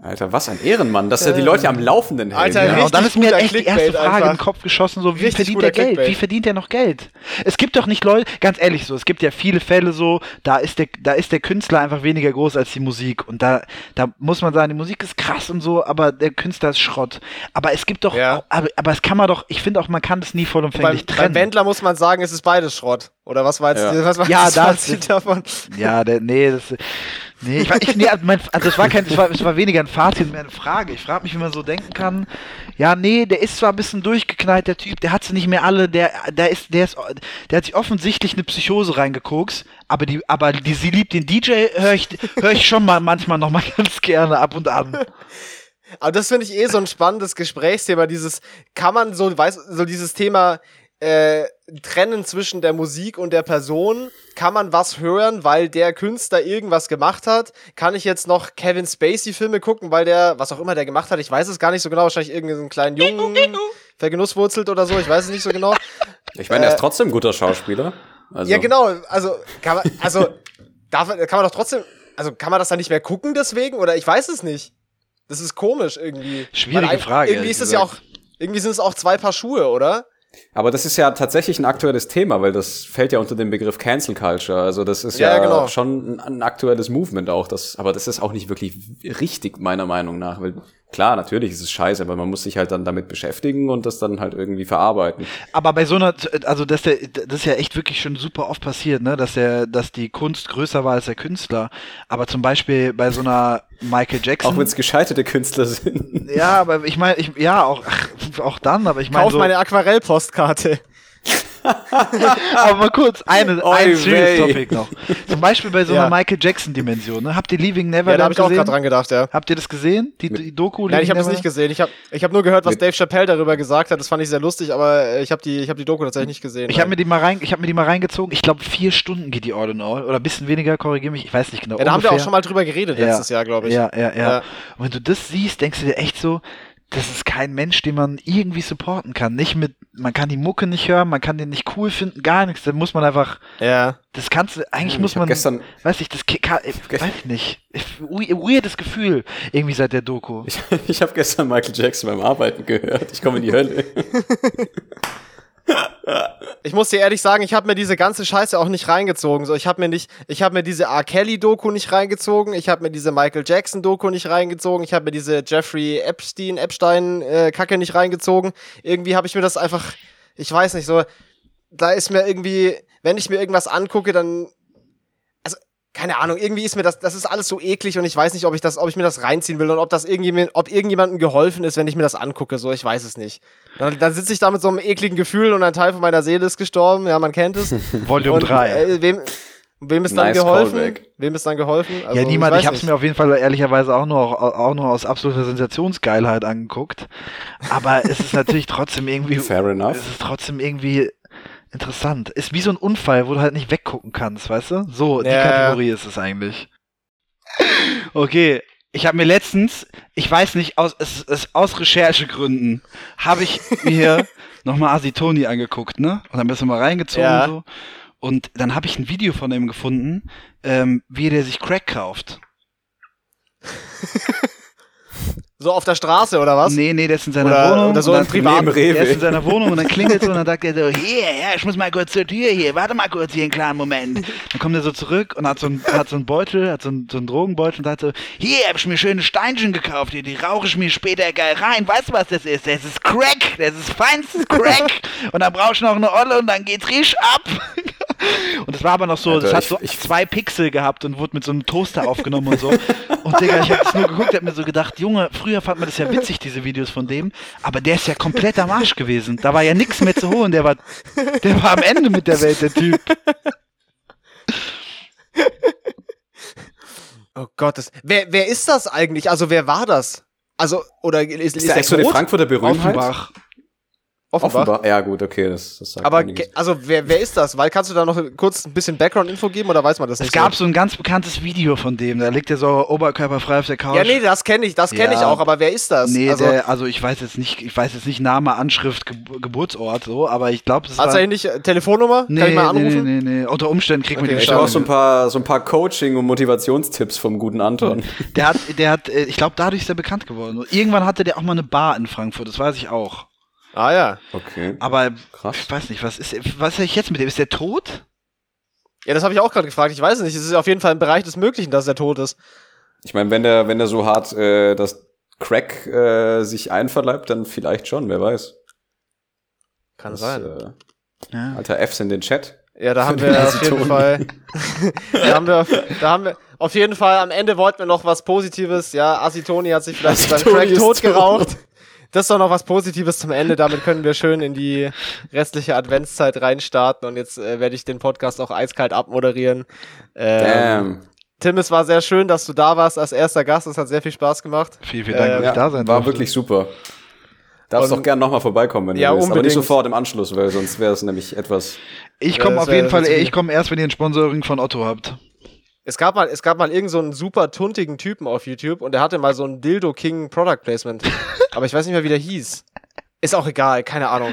Alter, was ein Ehrenmann, dass er die Leute am Laufenden hält.
Alter, ja. und dann ist mir echt die erste Frage einfach. im Kopf geschossen, so, wie richtig verdient er Geld? Clickbait. Wie verdient er noch Geld? Es gibt doch nicht Leute, ganz ehrlich so, es gibt ja viele Fälle so, da ist der, da ist der Künstler einfach weniger groß als die Musik und da, da muss man sagen, die Musik ist krass und so, aber der Künstler ist Schrott. Aber es gibt doch, ja. aber, aber es kann man doch, ich finde auch, man kann das nie vollumfänglich beim, trennen.
Beim Wendler muss man sagen, es ist beides Schrott. Oder was war jetzt,
ja.
was war
ja, das, Fazit davon? Ja, der, nee, das, Nee, ich, ich, nee, also, mein, also es war kein, es war, es war weniger ein Fazit, mehr eine Frage. Ich frage mich, wie man so denken kann. Ja, nee, der ist zwar ein bisschen durchgeknallt, der Typ, der hat sie nicht mehr alle, der, der ist, der ist, der hat sich offensichtlich eine Psychose reingekokst, aber die, aber die, sie liebt den DJ, höre ich, hör ich schon mal manchmal noch mal ganz gerne ab und an.
Aber das finde ich eh so ein spannendes Gesprächsthema, dieses, kann man so, weiß, so dieses Thema, äh, trennen zwischen der Musik und der Person. Kann man was hören, weil der Künstler irgendwas gemacht hat? Kann ich jetzt noch Kevin Spacey-Filme gucken, weil der, was auch immer der gemacht hat, ich weiß es gar nicht so genau, wahrscheinlich irgendeinen kleinen Jungen vergenusswurzelt oder so, ich weiß es nicht so genau.
Ich meine, er ist äh, trotzdem ein guter Schauspieler.
Also. Ja, genau, also kann man, also darf, kann man doch trotzdem, also kann man das dann nicht mehr gucken deswegen? Oder ich weiß es nicht. Das ist komisch irgendwie.
Schwierige Frage.
Irgendwie ist es ja auch, irgendwie sind es auch zwei Paar Schuhe, oder?
Aber das ist ja tatsächlich ein aktuelles Thema, weil das fällt ja unter den Begriff Cancel Culture. Also das ist ja, ja genau. schon ein, ein, aktuelles Movement auch. Das, aber das ist auch nicht wirklich richtig, meiner Meinung nach. Weil klar, natürlich ist es scheiße, aber man muss sich halt dann damit beschäftigen und das dann halt irgendwie verarbeiten.
Aber bei so einer, also das, der, das ist ja echt wirklich schon super oft passiert, ne, dass der, dass die Kunst größer war als der Künstler. Aber zum Beispiel bei so einer Michael Jackson.
Auch wenn es gescheiterte Künstler sind.
Ja, aber ich meine, ich, ja, auch, auch dann, aber ich meine.
Kauf so, meine Aquarellpostkarte.
Aber mal kurz, eine, ein serious Topic noch. Zum Beispiel bei so einer ja. Michael Jackson-Dimension. Ne? Habt ihr Leaving Neverland
Ja, da habe ich auch gerade dran gedacht, ja.
Habt ihr das gesehen? Die, die Doku?
Nein, ich habe es nicht gesehen. Ich habe ich hab nur gehört, was Dave Chappelle darüber gesagt hat. Das fand ich sehr lustig, aber ich habe die, ich hab die Doku tatsächlich nicht gesehen.
Ich habe mir, die mal rein, hab mir die mal reingezogen. Ich glaube, vier Stunden geht die All in All. Oder ein bisschen weniger, korrigiere mich. Ich weiß nicht genau.
Ja, da ungefähr. haben wir auch schon mal drüber geredet ja. letztes Jahr, glaube ich.
Ja, ja, ja, ja. Und wenn du das siehst, denkst du dir echt so, das ist kein Mensch, den man irgendwie supporten kann. Nicht mit, man kann die Mucke nicht hören, man kann den nicht cool finden, gar nichts. Da muss man einfach.
Ja.
Das kannst du, eigentlich muss man.
Gestern.
Weiß ich, das kann, ich, weiß ich nicht. Weirdes Gefühl, irgendwie seit der Doku.
Ich, ich habe gestern Michael Jackson beim Arbeiten gehört. Ich komme in die Hölle.
ich muss dir ehrlich sagen, ich habe mir diese ganze Scheiße auch nicht reingezogen. So, ich habe mir nicht, ich habe mir diese R. Kelly Doku nicht reingezogen, ich habe mir diese Michael Jackson Doku nicht reingezogen, ich habe mir diese Jeffrey Epstein Epstein äh, Kacke nicht reingezogen. Irgendwie habe ich mir das einfach, ich weiß nicht so, da ist mir irgendwie, wenn ich mir irgendwas angucke, dann keine Ahnung, irgendwie ist mir das, das ist alles so eklig und ich weiß nicht, ob ich das, ob ich mir das reinziehen will und ob das irgendjemand, ob irgendjemandem geholfen ist, wenn ich mir das angucke, so, ich weiß es nicht. Dann, dann sitze ich da mit so einem ekligen Gefühl und ein Teil von meiner Seele ist gestorben, ja, man kennt es.
Volume 3. Äh,
wem, wem ist nice dann geholfen? Callback. Wem ist dann geholfen?
Also, ja, niemand, ich, ich habe es mir auf jeden Fall ehrlicherweise auch nur, auch, auch nur aus absoluter Sensationsgeilheit angeguckt. Aber es ist natürlich trotzdem irgendwie.
Fair enough.
Es ist trotzdem irgendwie Interessant. Ist wie so ein Unfall, wo du halt nicht weggucken kannst, weißt du? So, die ja. Kategorie ist es eigentlich. Okay, ich habe mir letztens, ich weiß nicht, aus, es, es, aus Recherchegründen, habe ich mir nochmal Asitoni angeguckt, ne? Und dann bist du mal reingezogen ja. so. Und dann habe ich ein Video von ihm gefunden, ähm, wie der sich Crack kauft.
So auf der Straße oder was?
Nee, nee, der ist in seiner oder, Wohnung.
Oder so ein Privat.
Der ist in seiner Wohnung und dann klingelt so und dann sagt er so, hier, ja, ich muss mal kurz zur Tür hier, warte mal kurz hier einen kleinen Moment. Dann kommt er so zurück und hat so, ein, hat so einen Beutel, hat so einen, so einen Drogenbeutel und sagt so, hier, hab ich mir schöne Steinchen gekauft, hier, die rauche ich mir später geil rein. Weißt du, was das ist? Das ist Crack, das ist feinstes Crack. und dann brauchst du noch eine Olle und dann geht's riech ab. Und das war aber noch so, Alter, das hat so ich, zwei Pixel gehabt und wurde mit so einem Toaster aufgenommen und so. Und Digga, ich hab das nur geguckt, hab mir so gedacht, Junge, früher fand man das ja witzig, diese Videos von dem, aber der ist ja komplett am Arsch gewesen. Da war ja nichts mehr zu holen, der war, der war am Ende mit der Welt, der Typ.
Oh Gott, das, wer, wer ist das eigentlich? Also wer war das? Also, oder ist,
ist, ist der extra die Frankfurter Berühmtheit?
Offenbach.
Offenbach. Offenbach. Ja, gut, okay, das, das
sagt Aber also wer, wer ist das? Weil kannst du da noch kurz ein bisschen Background-Info geben oder weiß man das
nicht?
Es
gab so? so ein ganz bekanntes Video von dem, da liegt er so oberkörperfrei auf der Couch.
Ja, nee, das kenne ich, das kenne ja. ich auch, aber wer ist das?
Nee, also, der, also ich weiß jetzt nicht, ich weiß jetzt nicht Name, Anschrift, Ge Geburtsort, so, aber ich glaube, das
Also war, nicht äh, Telefonnummer?
Nee,
Kann ich mal
anrufen? Nee, nee, nee, unter Umständen kriegt okay, man
die Ich brauche so ein paar, so ein paar Coaching- und Motivationstipps vom guten Anton.
Der hat, der hat, äh, ich glaube, dadurch ist er bekannt geworden. Irgendwann hatte der auch mal eine Bar in Frankfurt, das weiß ich auch.
Ah ja.
Okay.
Aber Krass. ich weiß nicht, was ist, was ist jetzt mit dem? Ist der tot?
Ja, das habe ich auch gerade gefragt. Ich weiß es nicht. Es ist auf jeden Fall im Bereich des Möglichen, dass er tot ist.
Ich meine, wenn der, wenn der so hart äh, das Crack äh, sich einverleibt, dann vielleicht schon, wer weiß.
Kann das, sein.
Äh, ja. Alter Fs in den Chat.
Ja, da haben wir auf jeden Fall. da, haben wir, da haben wir auf jeden Fall am Ende wollten wir noch was Positives. Ja, Acetoni hat sich vielleicht beim Crack tot geraucht. Das ist doch noch was Positives zum Ende. Damit können wir schön in die restliche Adventszeit reinstarten. Und jetzt äh, werde ich den Podcast auch eiskalt abmoderieren. Ähm, Damn. Tim, es war sehr schön, dass du da warst als erster Gast. Es hat sehr viel Spaß gemacht.
Vielen, vielen Dank, äh, dass ich da sein
War wirklich super. Darfst doch gerne nochmal vorbeikommen, wenn ja, du willst. Unbedingt. Aber nicht sofort im Anschluss, weil sonst wäre es nämlich etwas.
Ich komme auf jeden Fall, ich komme erst, wenn ihr ein Sponsoring von Otto habt.
Es gab mal, es gab mal irgend so einen super tuntigen Typen auf YouTube und der hatte mal so ein Dildo King Product Placement. Aber ich weiß nicht mehr, wie der hieß. Ist auch egal, keine Ahnung.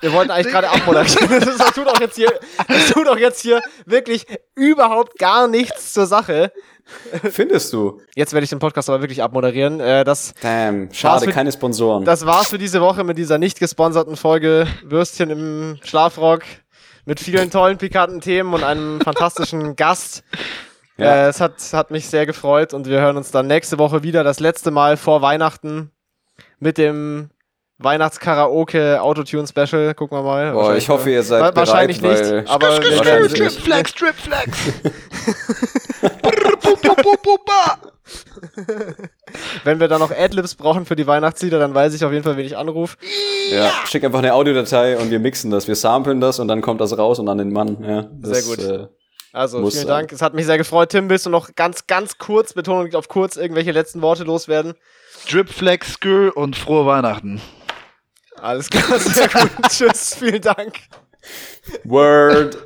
Wir wollten eigentlich gerade abmoderieren. Das, das, tut auch jetzt hier, das tut auch jetzt hier wirklich überhaupt gar nichts zur Sache.
Findest du?
Jetzt werde ich den Podcast aber wirklich abmoderieren. Äh, das
Damn, schade, für, keine Sponsoren.
Das war's für diese Woche mit dieser nicht gesponserten Folge Würstchen im Schlafrock mit vielen tollen, pikanten Themen und einem fantastischen Gast. Ja. Äh, es hat, hat mich sehr gefreut und wir hören uns dann nächste Woche wieder, das letzte Mal vor Weihnachten mit dem Weihnachtskaraoke Autotune Special. Gucken wir mal.
Oh, ich hoffe, ihr seid
wahrscheinlich
bereit,
nicht, aber
wahrscheinlich Strip Flex, Strip Flex.
Wenn wir da noch Adlibs brauchen für die Weihnachtslieder, dann weiß ich auf jeden Fall, wen ich anrufe.
Ja, schick einfach eine Audiodatei und wir mixen das. Wir samplen das und dann kommt das raus und an den Mann. Ja,
das, Sehr gut. Äh, also Muss vielen Dank. Es hat mich sehr gefreut. Tim, willst du noch ganz, ganz kurz, Betonung liegt auf kurz, irgendwelche letzten Worte loswerden?
Drip Flex Skür und frohe Weihnachten.
Alles klar, sehr gut. Tschüss, vielen Dank.
Word.